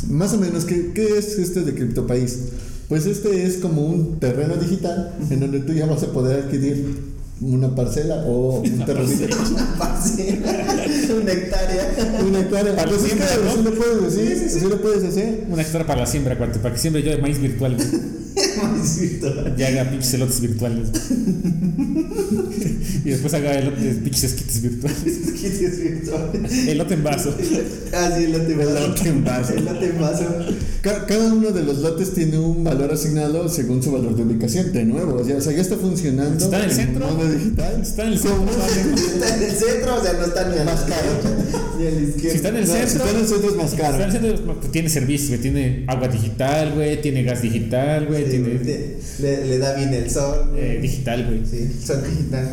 Más o menos, ¿qué, qué es este de CryptoPaís? Pues este es como un terreno digital en donde tú ya vas a poder adquirir una parcela o un terrenito. Una parcela, una hectárea. Una hectárea. Para Pues es que siempre, ¿no? así lo puedes decir, así lo puedes hacer. Una extra para la siembra, cuate, para que siembre yo de maíz virtual, Más virtual. Y haga pinches elotes virtuales. y después haga elotes, pinches esquites virtuales. ¿Qué es virtual? Elote en vaso. Ah, sí, elote en vaso. Elote en vaso. Elote en vaso. Ca- Cada uno de los lotes tiene un valor asignado según su valor de ubicación. De nuevo, ya, o sea, ya está funcionando. ¿Está en el centro? digital. Está en el centro. ¿Cómo? Está en el centro, o sea, no está ni Más caro. ni a la izquierda. Si está en el No, si centro. está en el centro es más Está en el caro. centro, pues, tiene servicio. Tiene agua digital, güey. Tiene gas digital, güey. Sí, tiene le, le- le da bien el sol. eh, digital, güey. Sí, sol digital.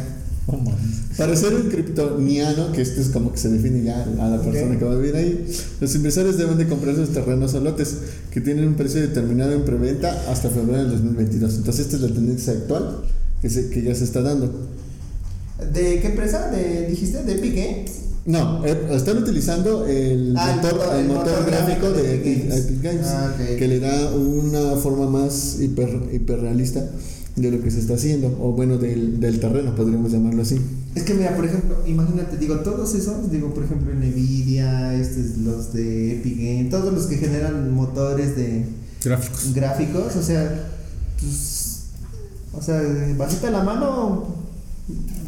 Para ser un criptoniano, que este es como que se define ya a la persona que va a vivir ahí, los inversores deben de comprar sus terrenos o lotes que tienen un precio determinado en preventa hasta febrero del 2022. Entonces esta es la tendencia actual que, se- que ya se está dando. ¿De qué empresa? ¿De, ¿Dijiste? ¿De Epic Games? No, eh, están utilizando el, Ah, el motor, el el motor motor gráfico de Epic, Games. Epic Games, Ah, que le da una forma más hiper, hiperrealista de lo que se está haciendo, o bueno, del, del terreno, podríamos llamarlo así. Es que mira, por ejemplo, imagínate, digo, todos esos, digo, por ejemplo, Nvidia, estos, los de Epic Games, todos los que generan motores de Gráficos. gráficos, o sea, pues, o sea, bajita la mano,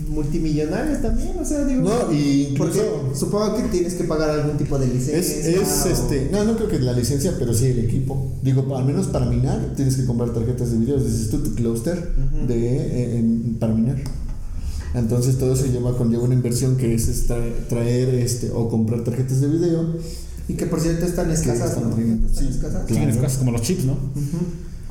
multimillonarios también, o sea, digo, No, y incluso supongo que tienes que pagar algún tipo de licencia. es, es o- este, no, no creo que la licencia, pero sí el equipo. Digo, al menos para minar tienes que comprar tarjetas de video, dices tú tu cluster de, eh, en- para minar. Entonces todo eso lleva conlleva una inversión que es esta- traer este o comprar tarjetas de video. Y que por cierto están escasas, están como los chips, ¿no? Ujú.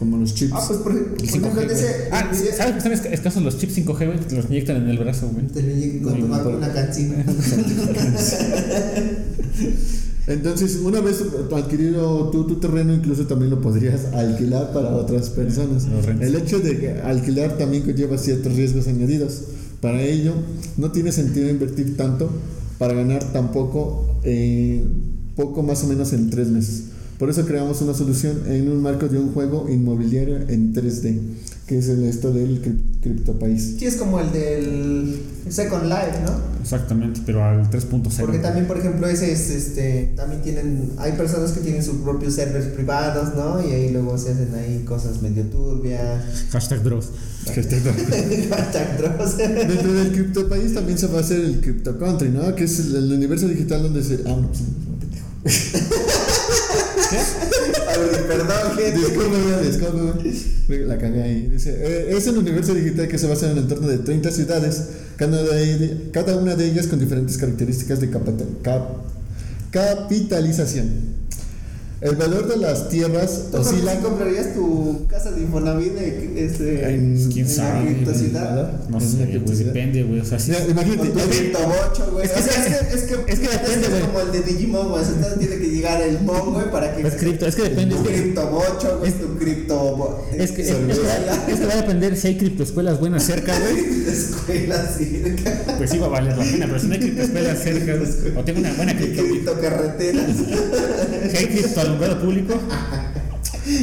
Como los chips. Ah, pues por, ejemplo, 5G, de ese güey. Ah, ¿sabes que están esca- escasos los chips 5G, güey? Te los inyectan en el brazo, güey. Te lo inyectan con una. Entonces, una vez adquirido tú tu terreno, incluso también lo podrías alquilar para otras personas. El hecho de que alquilar también conlleva ciertos riesgos añadidos. Para ello, no tiene sentido invertir tanto para ganar tampoco eh, poco más o menos en tres meses. Por eso creamos una solución en un marco de un juego inmobiliario en 3D, que es el esto del crip- criptopaís. Sí, es como el del Second Life, ¿no? Exactamente, pero al 3.0. Porque también, por ejemplo, ese es, este, también tienen, hay personas que tienen sus propios servers privados, ¿no? Y ahí luego se hacen ahí cosas medio turbias. Hashtag Dross. Hashtag Dross. Dentro del criptopaís también se va a hacer el crypto country, ¿no? Que es el, el universo digital donde se... Ah, no, pues, A ver, perdón, gente. Discúlpeme, discúlpeme. La cagué ahí. Dice, eh, es un universo digital que se basa en un entorno de 30 ciudades, cada, de- cada una de ellas con diferentes características de capita- cap- capitalización. El valor de las tierras ¿Tú oscila sí comprarías tu casa de Infonavit de, este, En- ¿Quién en la sabe? criptocidad? No Es sé, güey, depende, güey. O sea. Mira, imagínate, güey. Es que- O sea, es que- es que, es que depende, güey. como el de Digimon, güey. O sea, entonces tiene que llegar el mon, güey, para que. Es cripto, es que depende. Tu Es que, criptobocho, güey, es- tu cripto. es que, es, es que- es que va a depender si hay criptoescuelas buenas cerca, güey. Escuela cerca. Pues sí va a valer la pena, pero si no hay criptoescuelas cerca, o tengo una buena cripto, Cripto carreteras. si hay cripto alumbrado público,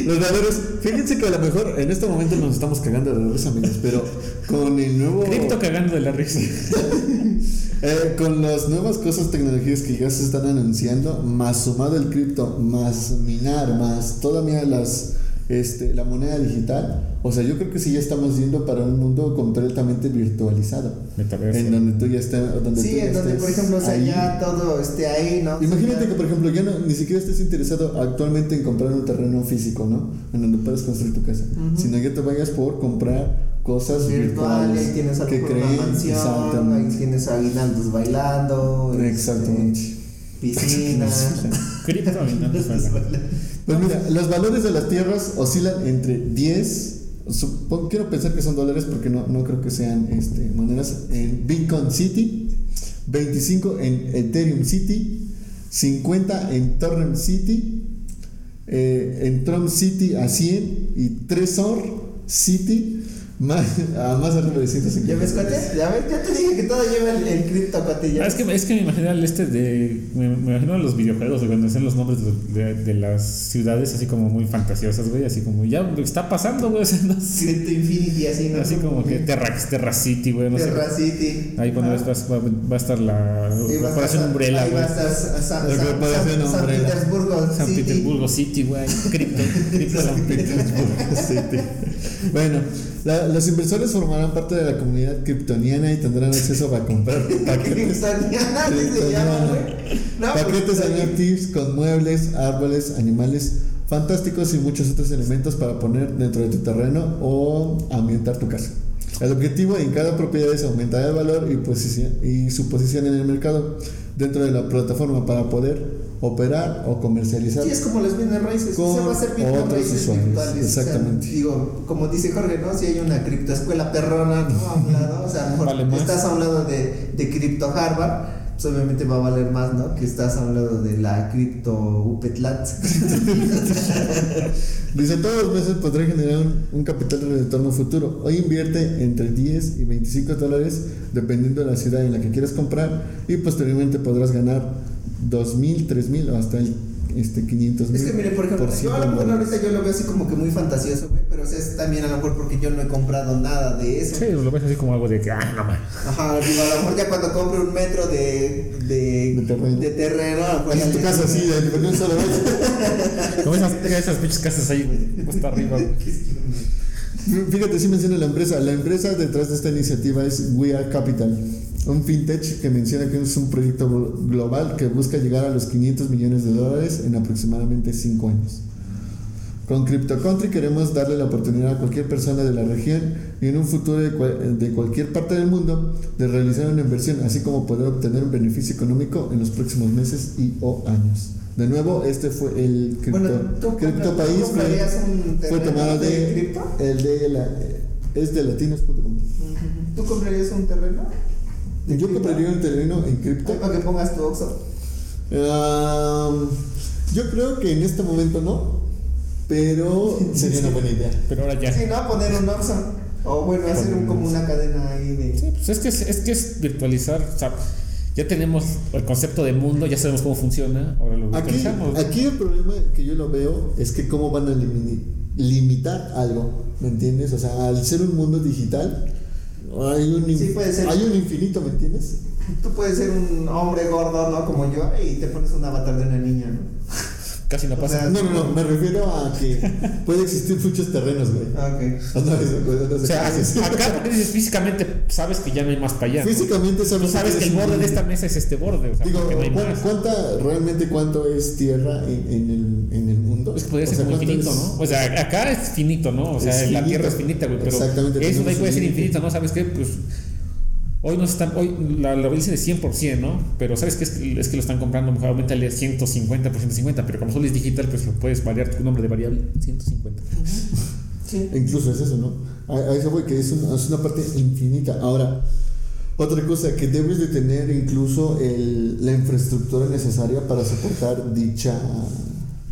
Los valores, fíjense que a lo mejor en este momento nos estamos cagando de risa, amigos, pero con el nuevo. cripto cagando de la risa. Eh, con las nuevas cosas, tecnologías que ya se están anunciando, más sumado el cripto, más minar, más todavía las, este, la moneda digital, o sea, yo creo que sí ya estamos yendo para un mundo completamente virtualizado, Metaverso. en donde tú ya estés, donde Sí, tú ya en donde, estés por ejemplo, o sea, ya todo esté ahí, ¿no? O sea, Imagínate que, por ejemplo, ya no, ni siquiera estés interesado actualmente en comprar un terreno físico, ¿no? En donde puedas construir tu casa, sino ya te vayas por comprar cosas virtual, virtuales tienes que creen mansión, ahí exactamente. tienes aguinaldos bailando, este, Exactamente. piscina. Cripto aventando suela. Pues mira, los valores de las tierras oscilan entre 10, supongo- quiero pensar que son dólares porque no, no creo que sean este, monedas, en Bitcoin City, 25 en Ethereum City, 50 en Torrent City, eh, en Tron City a 100 y Trezor City más, a más arriba de 150. ¿Ya ves, cuate? Ya ves, ya te dije que todo lleva el, el cripto, cuate. Ya Ah, es, que, es que me imagino el este de. Me, me imagino los videojuegos, de cuando hacen los nombres de, de- de las ciudades así como muy fantasiosas, güey. Así como, ya está pasando, güey. O sea, no sé. Crypto Infinity, así, ¿no? Así como que Terra, Terra City, güey. No sé. Terra City. Ahí cuando ves, va, va a estar la a Corporación estar- Umbrella, ahí güey. va a estar San-. Petersburgo San City. Petersburgo City, güey. Cripto. Cripto San Petersburgo City. Bueno, la- los inversores formarán parte de la comunidad kryptoniana y tendrán acceso a comprar paquetes, Kryptoniana, así se llama, güey. No, paquetes pues, con muebles, árboles, animales fantásticos y muchos otros elementos para poner dentro de tu terreno o ambientar tu casa. El objetivo en cada propiedad es aumentar el valor y, y su posición en el mercado dentro de la plataforma para poder operar o comercializar. Sí, es como las bienes raíces. Con se va a hacer bienes raíces usuarios, virtuales. exactamente. O sea, digo, como dice Jorge, ¿no? Si hay una criptoescuela perrona, ¿no? A un lado, o sea, a lo mejor Vale más. estás a un lado de, de Cripto Harvard, pues obviamente va a valer más, ¿no? Que estás lado de la Cripto Upetlat. Dice, todos los meses podrá generar un, un capital de retorno futuro. Hoy invierte entre 10 y 25 dólares dependiendo de la ciudad en la que quieras comprar y posteriormente podrás ganar 2.000, 3.000 o hasta el, este, 500 mil. Es que mire, por ejemplo, yo a lo mejor ahorita yo lo veo así como que muy fantasioso, güey, pero o sea, es también a lo mejor porque yo no he comprado nada de eso. Sí, lo ves así como algo de que, ah, no mames. Ajá, digo, a lo mejor ya cuando compre un metro de, de, De terreno. de mejor En tu casa sí, de de un solo vez. Como esas, esas pinches casas ahí. Hasta arriba. Fíjate, sí menciona la empresa. La empresa detrás de esta iniciativa es We Are Capital, un fintech que menciona que es un proyecto glo- global que busca llegar a los 500 millones de dólares en aproximadamente 5 años. Con Crypto Country queremos darle la oportunidad a cualquier persona de la región y en un futuro de, cual- de cualquier parte del mundo de realizar una inversión, así como poder obtener un beneficio económico en los próximos meses y o años. De nuevo, este fue el Crypto, Bueno, ¿tú compra- País. Fue, fue tomado de de, cripto? el de la, es de latinos.com. ¿Tú comprarías un terreno? Yo cripto? compraría un terreno en cripto. Para que pongas tu Oxxo. Um, yo creo que en este momento no, pero sería una buena idea. Pero ahora ya. Sí, ¿no? Poner un Oxxo. O bueno, hacer un, como una cadena ahí de... Sí, pues es que es, es que es virtualizar. O sea, ya tenemos el concepto de mundo, ya sabemos cómo funciona. Ahora lo Aquí, aquí el problema que yo lo veo es que cómo van a limitar algo, ¿me entiendes? O sea, al ser un mundo digital, hay un, Sí, puede ser. hay un infinito, ¿me entiendes? Tú puedes ser un hombre gordo, ¿no? Como yo, y te pones un avatar de una niña, ¿no? Casi no O pasa. sea, No, no, no, me refiero a que puede existir muchos terrenos, güey. Ah, ok. O sea, acá dices físicamente sabes que ya no hay más para allá. Físicamente sabes, Tú sabes que el borde de esta mesa es este borde, o sea, Digo, que no hay ¿cu- más. ¿cuánta, realmente cuánto es tierra en, en el, en el mundo? Es que podría O ser sea, como ¿cuánto infinito, es? ¿no? O sea, acá es finito, ¿no? O sea, la finito. Tierra es finita, güey. Pero Exactamente, eso de ahí puede ser infinito, ¿no? ¿Sabes qué? Pues hoy no están, hoy la, la dice de 100%, ¿no? Pero ¿sabes qué? Es, que- es que lo están comprando, mejor aumentale 150 por 150, pero como solo es digital, pues lo puedes variar tu nombre de variable 150. Sí. Incluso es eso, ¿no? A, a eso voy, que es una, es una parte infinita. Ahora, otra cosa, que debes de tener incluso el, la infraestructura necesaria para soportar dicha...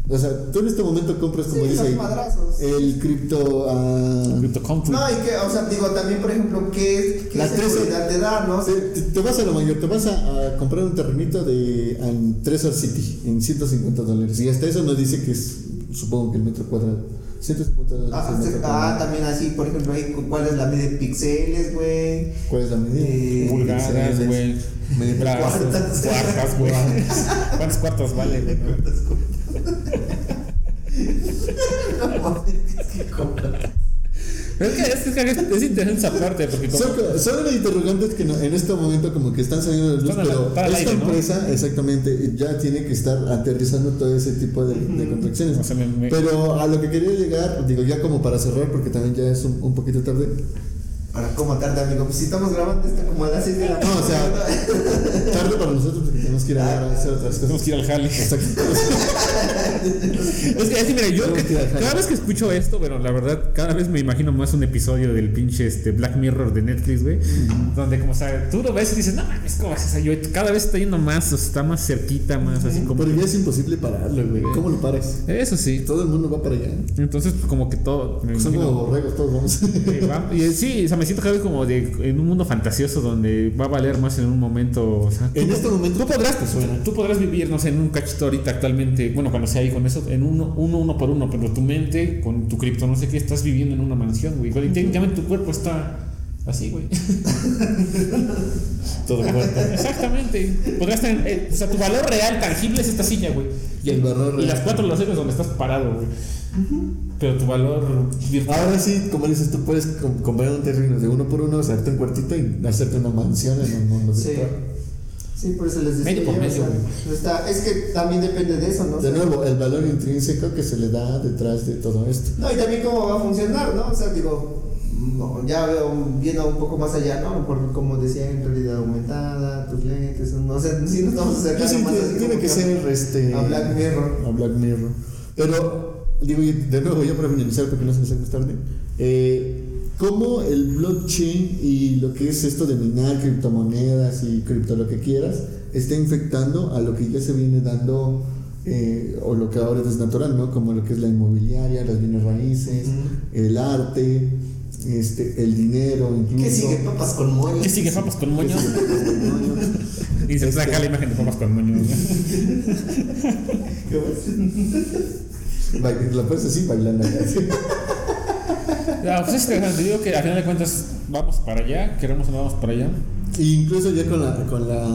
O sea, tú en este momento compras, como Sí, dice los ahí, madrazos. el cripto... ah, Crypto Country. No, y que, o sea, digo, también, por ejemplo, ¿qué, qué La seguridad te da, no? te, te- vas a lo mayor, te vas a, a comprar un terrenito de en Treasure City en 150 dólares. Y hasta eso nos dice que es, supongo que el metro cuadrado. 150 dólares. Ah, metro ah, cuadrado. también así, por ejemplo, ahí, ¿cuál es la media de píxeles, güey? ¿Cuál es la medida? Eh, Pulgadas, güey. Cuartas. Cuartas, güey. ¿Cuántos cuartos vale, güey? No mames, es que es, es, es interesante esa parte, porque como, Son, son los interrogantes que no- en este momento como que están saliendo de luz, Están pero al esta aire, ¿no? empresa exactamente ya tiene que estar aterrizando todo ese tipo de, de contracciones. o sea, me- me- Pero a lo que quería llegar, digo ya como para cerrar, porque también ya es un, un poquito tarde. Para cómo tarde, amigo. Pues si estamos grabando esto como a las 6 de la No, o sea, tarde para nosotros porque tenemos que ir a, a hacer otras tenemos que ir al jale. Exacto. Es que, es que, mira, yo que cada vez que escucho esto, bueno, la verdad, cada vez me imagino más un episodio del pinche este, Black Mirror de Netflix, güey. Donde, como, o sea, tú lo ves y dices, no mames, ¿cómo es esa? Yo cada vez está yendo más, o sea, está más cerquita, más así como. Pero ya es imposible pararlo, güey. ¿Cómo lo paras? Eso sí. Todo el mundo va para allá. Entonces, pues, como que todo. Son como borregos, todos vamos. Sí, va- y, sí, o sea, me siento cada vez como de en un mundo fantasioso donde va a valer más en un momento. O sea, En tú- este momento tú podrás, te suena. tú podrás vivir, no sé, en un cachito ahorita actualmente, bueno, cuando sea ahí con eso, en uno, uno, uno por uno, pero tu mente, con tu cripto, no sé qué, estás viviendo en una mansión, güey. Y técnicamente tu cuerpo está así, güey. Todo muerto. Exactamente. Podrás tener, eh, o sea, tu valor real, tangible es esta silla, güey. Y, El valor y real. las cuatro losetas donde estás parado, güey. Pero tu valor virtual. Ahora sí, como dices, tú puedes com- comprar un terreno de uno por uno, hacerte un cuartito y hacerte una mansión en un mundo Sí. virtual. Sí, por eso les decía. Medio por yo, o medio, sea, es que también depende de eso, ¿no? O De sea, nuevo, el valor intrínseco que se le da detrás de todo esto. No, y también cómo va a funcionar, ¿no? O sea, digo, no, ya veo viendo un poco más allá, ¿no? Por como decía, en realidad aumentada, tus lentes, no sé, si nos vamos a acercar sí, más así tiene, tiene como que ser este, a Black Mirror. a Black Mirror. Pero, digo, de nuevo, ya para finalizar, porque no se nos hace más tarde, eh, cómo el blockchain y lo que es esto de minar criptomonedas y cripto lo que quieras, está infectando a lo que ya se viene dando, eh, o lo que ahora es natural, ¿no? Como lo que es la inmobiliaria, las bienes raíces, Ujú. el arte, este, el dinero, incluso. ¿Qué sigue? Papas con moños. ¿Qué sigue papas con moño? Y se saca la imagen de papas con moño. ¿no? La puedes así bailando. Ya, pues es interesante. Digo que al final de cuentas vamos para allá, queremos o no vamos para allá. Y incluso ya con la, con la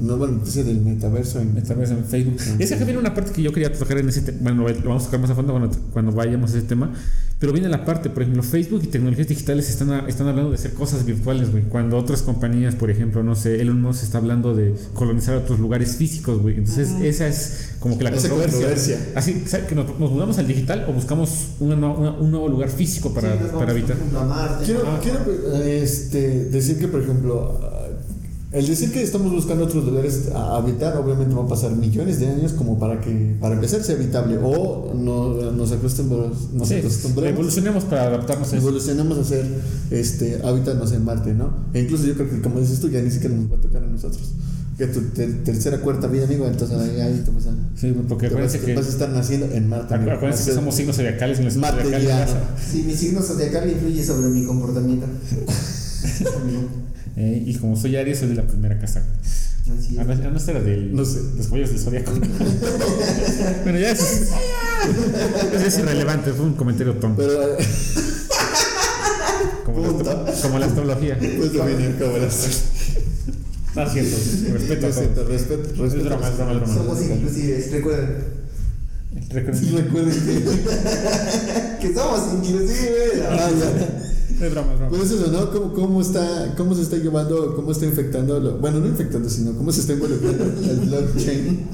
nueva noticia del metaverso en vez en Facebook. Es que acá viene una parte que yo quería tocar en ese tema. Bueno, lo vamos a tocar más a fondo cuando, cuando vayamos a ese tema. Pero viene la parte, por ejemplo, Facebook y tecnologías digitales están, a- están hablando de hacer cosas virtuales, güey. Cuando otras compañías, por ejemplo, no sé, Elon Musk está hablando de colonizar otros lugares físicos, güey. Entonces, esa es como que la Esa controversia. controversia. Así, ¿sabes? que nos, nos mudamos al digital o buscamos una no- una- un nuevo lugar físico para, Sí, para por habitar. ejemplo, a Marte. Quiero, Ah. quiero este, decir que, por ejemplo, el decir que estamos buscando otros lugares a habitar, obviamente va a pasar millones de años como para que, para empezar, sea habitable. O no, nos acostumbramos, nos Sí, acostumbramos, evolucionemos para adaptarnos a eso. evolucionamos a ser este, hábitats en Marte, ¿no? E incluso yo creo que, como dices tú, ya ni siquiera nos va a tocar a nosotros. Que tu ter- tercera, cuarta vida, amigo, entonces ahí, ahí te vas a, Sí, porque vas, acuérdense que, vas a estar naciendo en Marte. amigo. acuérdense que a somos signos zodiacales signos Marte sa- Si mi signo zodiacal influye sobre mi comportamiento. Eh, y como soy Aries, soy de la primera casa. Así Ah, no, ah, no, del, No sé. los caballeros del zodiaco. bueno, ya es, es irrelevante, fue un comentario tonto. Pero, eh, Como la, como la astrología. pues definir como las. No es cierto, respeto Respeto, respeto, Es respeto. es. Somos inclusives, recuerden. Recuerden. Recuerden que. Que somos inclusive. Ah. Es eso, ¿no? ¿Cómo, cómo, está, ¿Cómo se está llevando, cómo está infectando, lo- bueno, no infectando, sino cómo se está involucrando el blockchain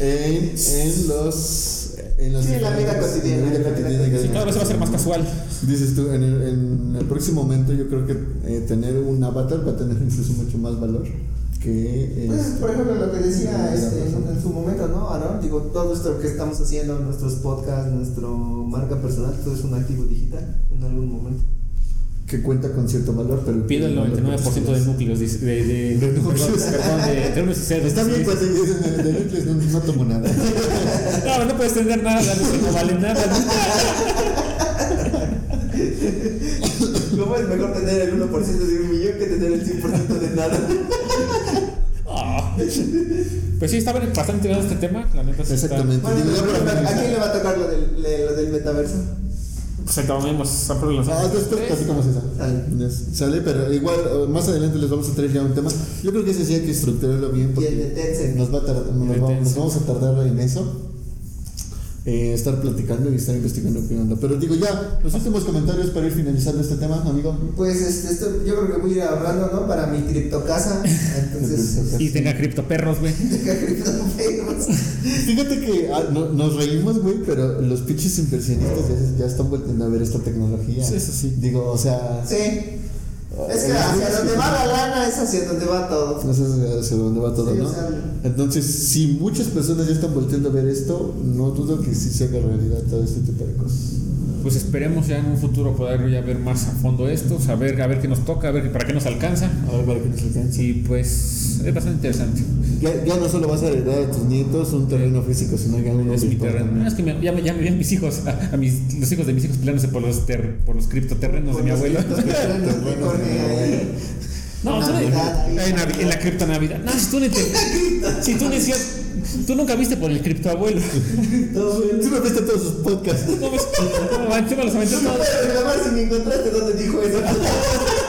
en, en los... En, los Sí, en la vida cotidiana, en la vida cotidiana Sí, cada vez va a ser más casual. Dices tú, en el, en el próximo momento yo creo que eh, tener un avatar va a tener incluso mucho más valor que... Pues, este, por ejemplo, lo que decía este, en, su momento, ¿no? Aaron, digo, todo esto que estamos haciendo, nuestros podcasts, nuestro marca personal, todo es un activo digital en algún momento. Que cuenta con cierto valor, pero... Pide el 99% de núcleos, dice- de, de, De núcleos. Perdón, perdón, de terrenos y cerdos. Está bien cuando dicen de núcleos, no, no tomo nada. No, no puedes tener nada, no vale nada. ¿Cómo es mejor tener el 1% de un millón que tener el 100% de nada? Ah. Pues sí, estaba bastante interesante este tema, la neta sí está- Exactamente. Bueno, ¿a quién le va a tocar lo del, lo del metaverso? Pues ahí vamos a por los Ah, después platicamos esa. Sale. Pero igual más adelante les vamos a traer ya un tema. Yo creo que ese sí hay que estructurarlo bien Y el de porque Tencent. nos, va a tardar- nos, vamos a tardar en eso. Eh, estar platicando y estar investigando qué onda. Pero digo ya, los últimos comentarios para ir finalizando este tema, amigo. Pues este, esto, yo creo que voy a ir ahorrando, ¿no? Para mi criptocasa. Entonces, Y tenga criptoperros, güey. deja criptopesos. Fíjate que ah, no- nos reímos, güey, pero los pinches inversionistas ya, ya están volviendo a ver esta tecnología. Sí, eso sí. Digo, o sea. Sí. Es que hacia donde va la lana es hacia donde va todo. No sé hacia dónde va todo, Sí, o ¿no? sea, Entonces, si muchas personas ya están volteando a ver esto, no dudo que sí se haga realidad todo este tipo de cosas. Pues esperemos ya en un futuro poder ya ver más a fondo esto, saber a ver qué nos toca, a ver para qué nos alcanza. A ver, para que nos alcance. Y pues es bastante interesante. Ya, ya no solo vas a heredar a tus nietos un terreno físico, sino ya uno Es mi terreno. Es que me- ya, me- ya me mis hijos, a, a mis, los hijos de mis hijos peleándose por los, ter- por los criptoterrenos de mi abuelo. No, tú no- Navidad, ahí. en, la cripto Navidad. No, si tú, ni te, si tú, ni siquiera- tú nunca viste por el cripto abuelo. Tú no viste todos sus podcasts. No, no, yo me los aventé No todos. me encontraste dijo eso.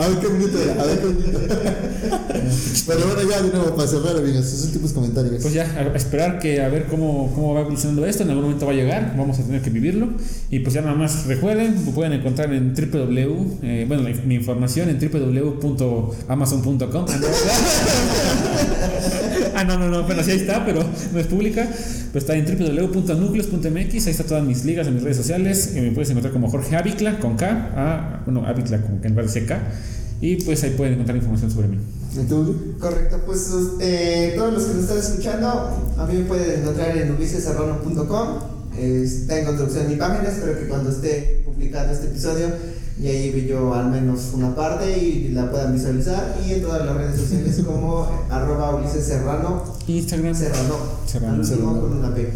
A ver qué minuto era, a ver qué minuto. Pero bueno, ya de nuevo, para cerrar, amigos, sus últimos comentarios. Pues ya, a esperar que a ver cómo, cómo va evolucionando esto. En algún momento va a llegar, vamos a tener que vivirlo. Y pues ya nada más recuerden, lo pueden encontrar en www, eh, bueno, la- mi información en www.amazon.com. Ah, no. No, no, pero sí ahí está, pero no es pública. Pues está en www.nucleos.mx, ahí está todas mis ligas en mis redes sociales. eh, me puedes encontrar como Jorge Avicla con K, ah, bueno, Avicla como que en vez de CK. Y pues ahí pueden encontrar información sobre mí. ¿Y tú? Correcto, pues eh, todos los que nos están escuchando, a mí me pueden encontrar en uliseserrano.com. Eh, introducción en mi página, espero que cuando esté publicado este episodio ya lleve yo al menos una parte y la puedan visualizar. Y en todas las redes sociales como arroba Ulises Serrano, Instagram. Serrano, Serrano, con una P.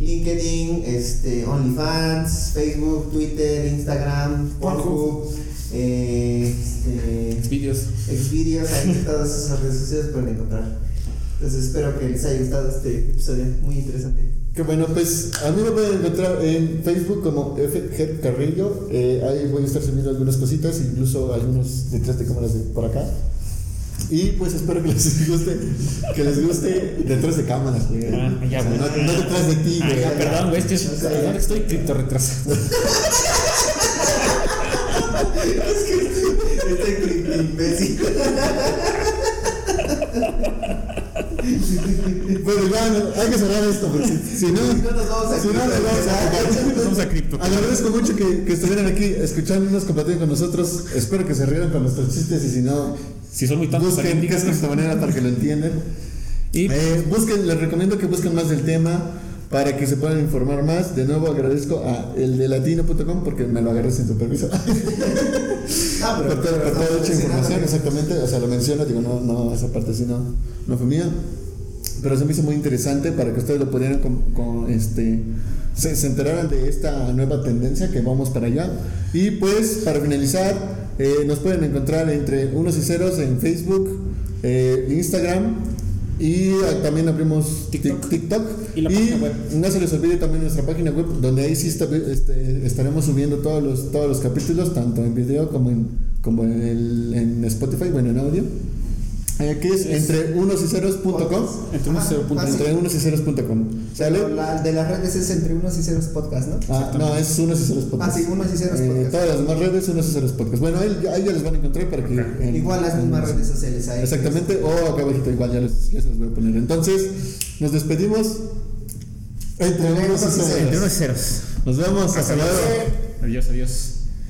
LinkedIn, este, OnlyFans, Facebook, Twitter, Instagram, Pornhub, eh, este, Vídeos. Xvideos, ahí en todas esas redes sociales pueden encontrar. Entonces espero que les haya gustado este episodio, muy interesante. Que bueno, pues a mí me pueden encontrar en Facebook como FG Carrillo. Eh, ahí voy a estar subiendo algunas cositas, incluso algunos detrás de cámaras de por acá. Y pues espero que les guste, que les guste detrás de cámaras, güey. Ah, ya, O sea, güey. no, no detrás de ti, Ah, güey. ya, perdón, güey, es que O sea, perdón, estoy cripto retrasado. Este imbécil. Bueno, ya no, hay que cerrar esto, porque si no, No nos vamos a si no, nos vamos a cripto. Agradezco mucho que, que estuvieran aquí escuchándonos, compartiendo con nosotros. Espero que se rieran con nuestros chistes y si no, Si son muy tontos, busquen qué es esta manera para que lo entiendan. Y Eh, busquen, les recomiendo que busquen más del tema para que se puedan informar más. De nuevo agradezco a el de latino.com porque me lo agarré sin su permiso. Ah, pero, por toda, pero dicha información, exactamente. O sea, lo menciono, digo, no, no, esa parte sí no, no fue mía. Pero se me hizo muy interesante para que ustedes lo pudieran con, con, este, se, se enteraran de esta nueva tendencia que vamos para allá. Y pues, para finalizar, eh, nos pueden encontrar entre unos y ceros en Facebook, eh, Instagram y ah, también abrimos TikTok. Tik- TikTok. Y la página web. no se les olvide también nuestra página web, donde ahí sí está- este, estaremos subiendo todos los, todos los capítulos, tanto en video como en, como en, el, en Spotify, bueno, en audio. Aquí es entre unos y ceros.com. Entre unos ah. Entre y ceros.com. ¿Sale? La de las redes es entre unos y ceros podcast, ¿no? Ah, no, es unos y ceros podcast. Ah, sí, unos y ceros Eh, podcast. todas las demás redes, unos y ceros podcast. Bueno, ahí, ahí ya les van a encontrar para que. en- Igual las mismas redes sociales ahí. Exactamente, o acá abajito igual ya les, ya se los voy a poner. Entonces, nos despedimos. Entre unos y Entre ceros. unos y ceros. Nos vemos, hasta luego. Adiós, adiós.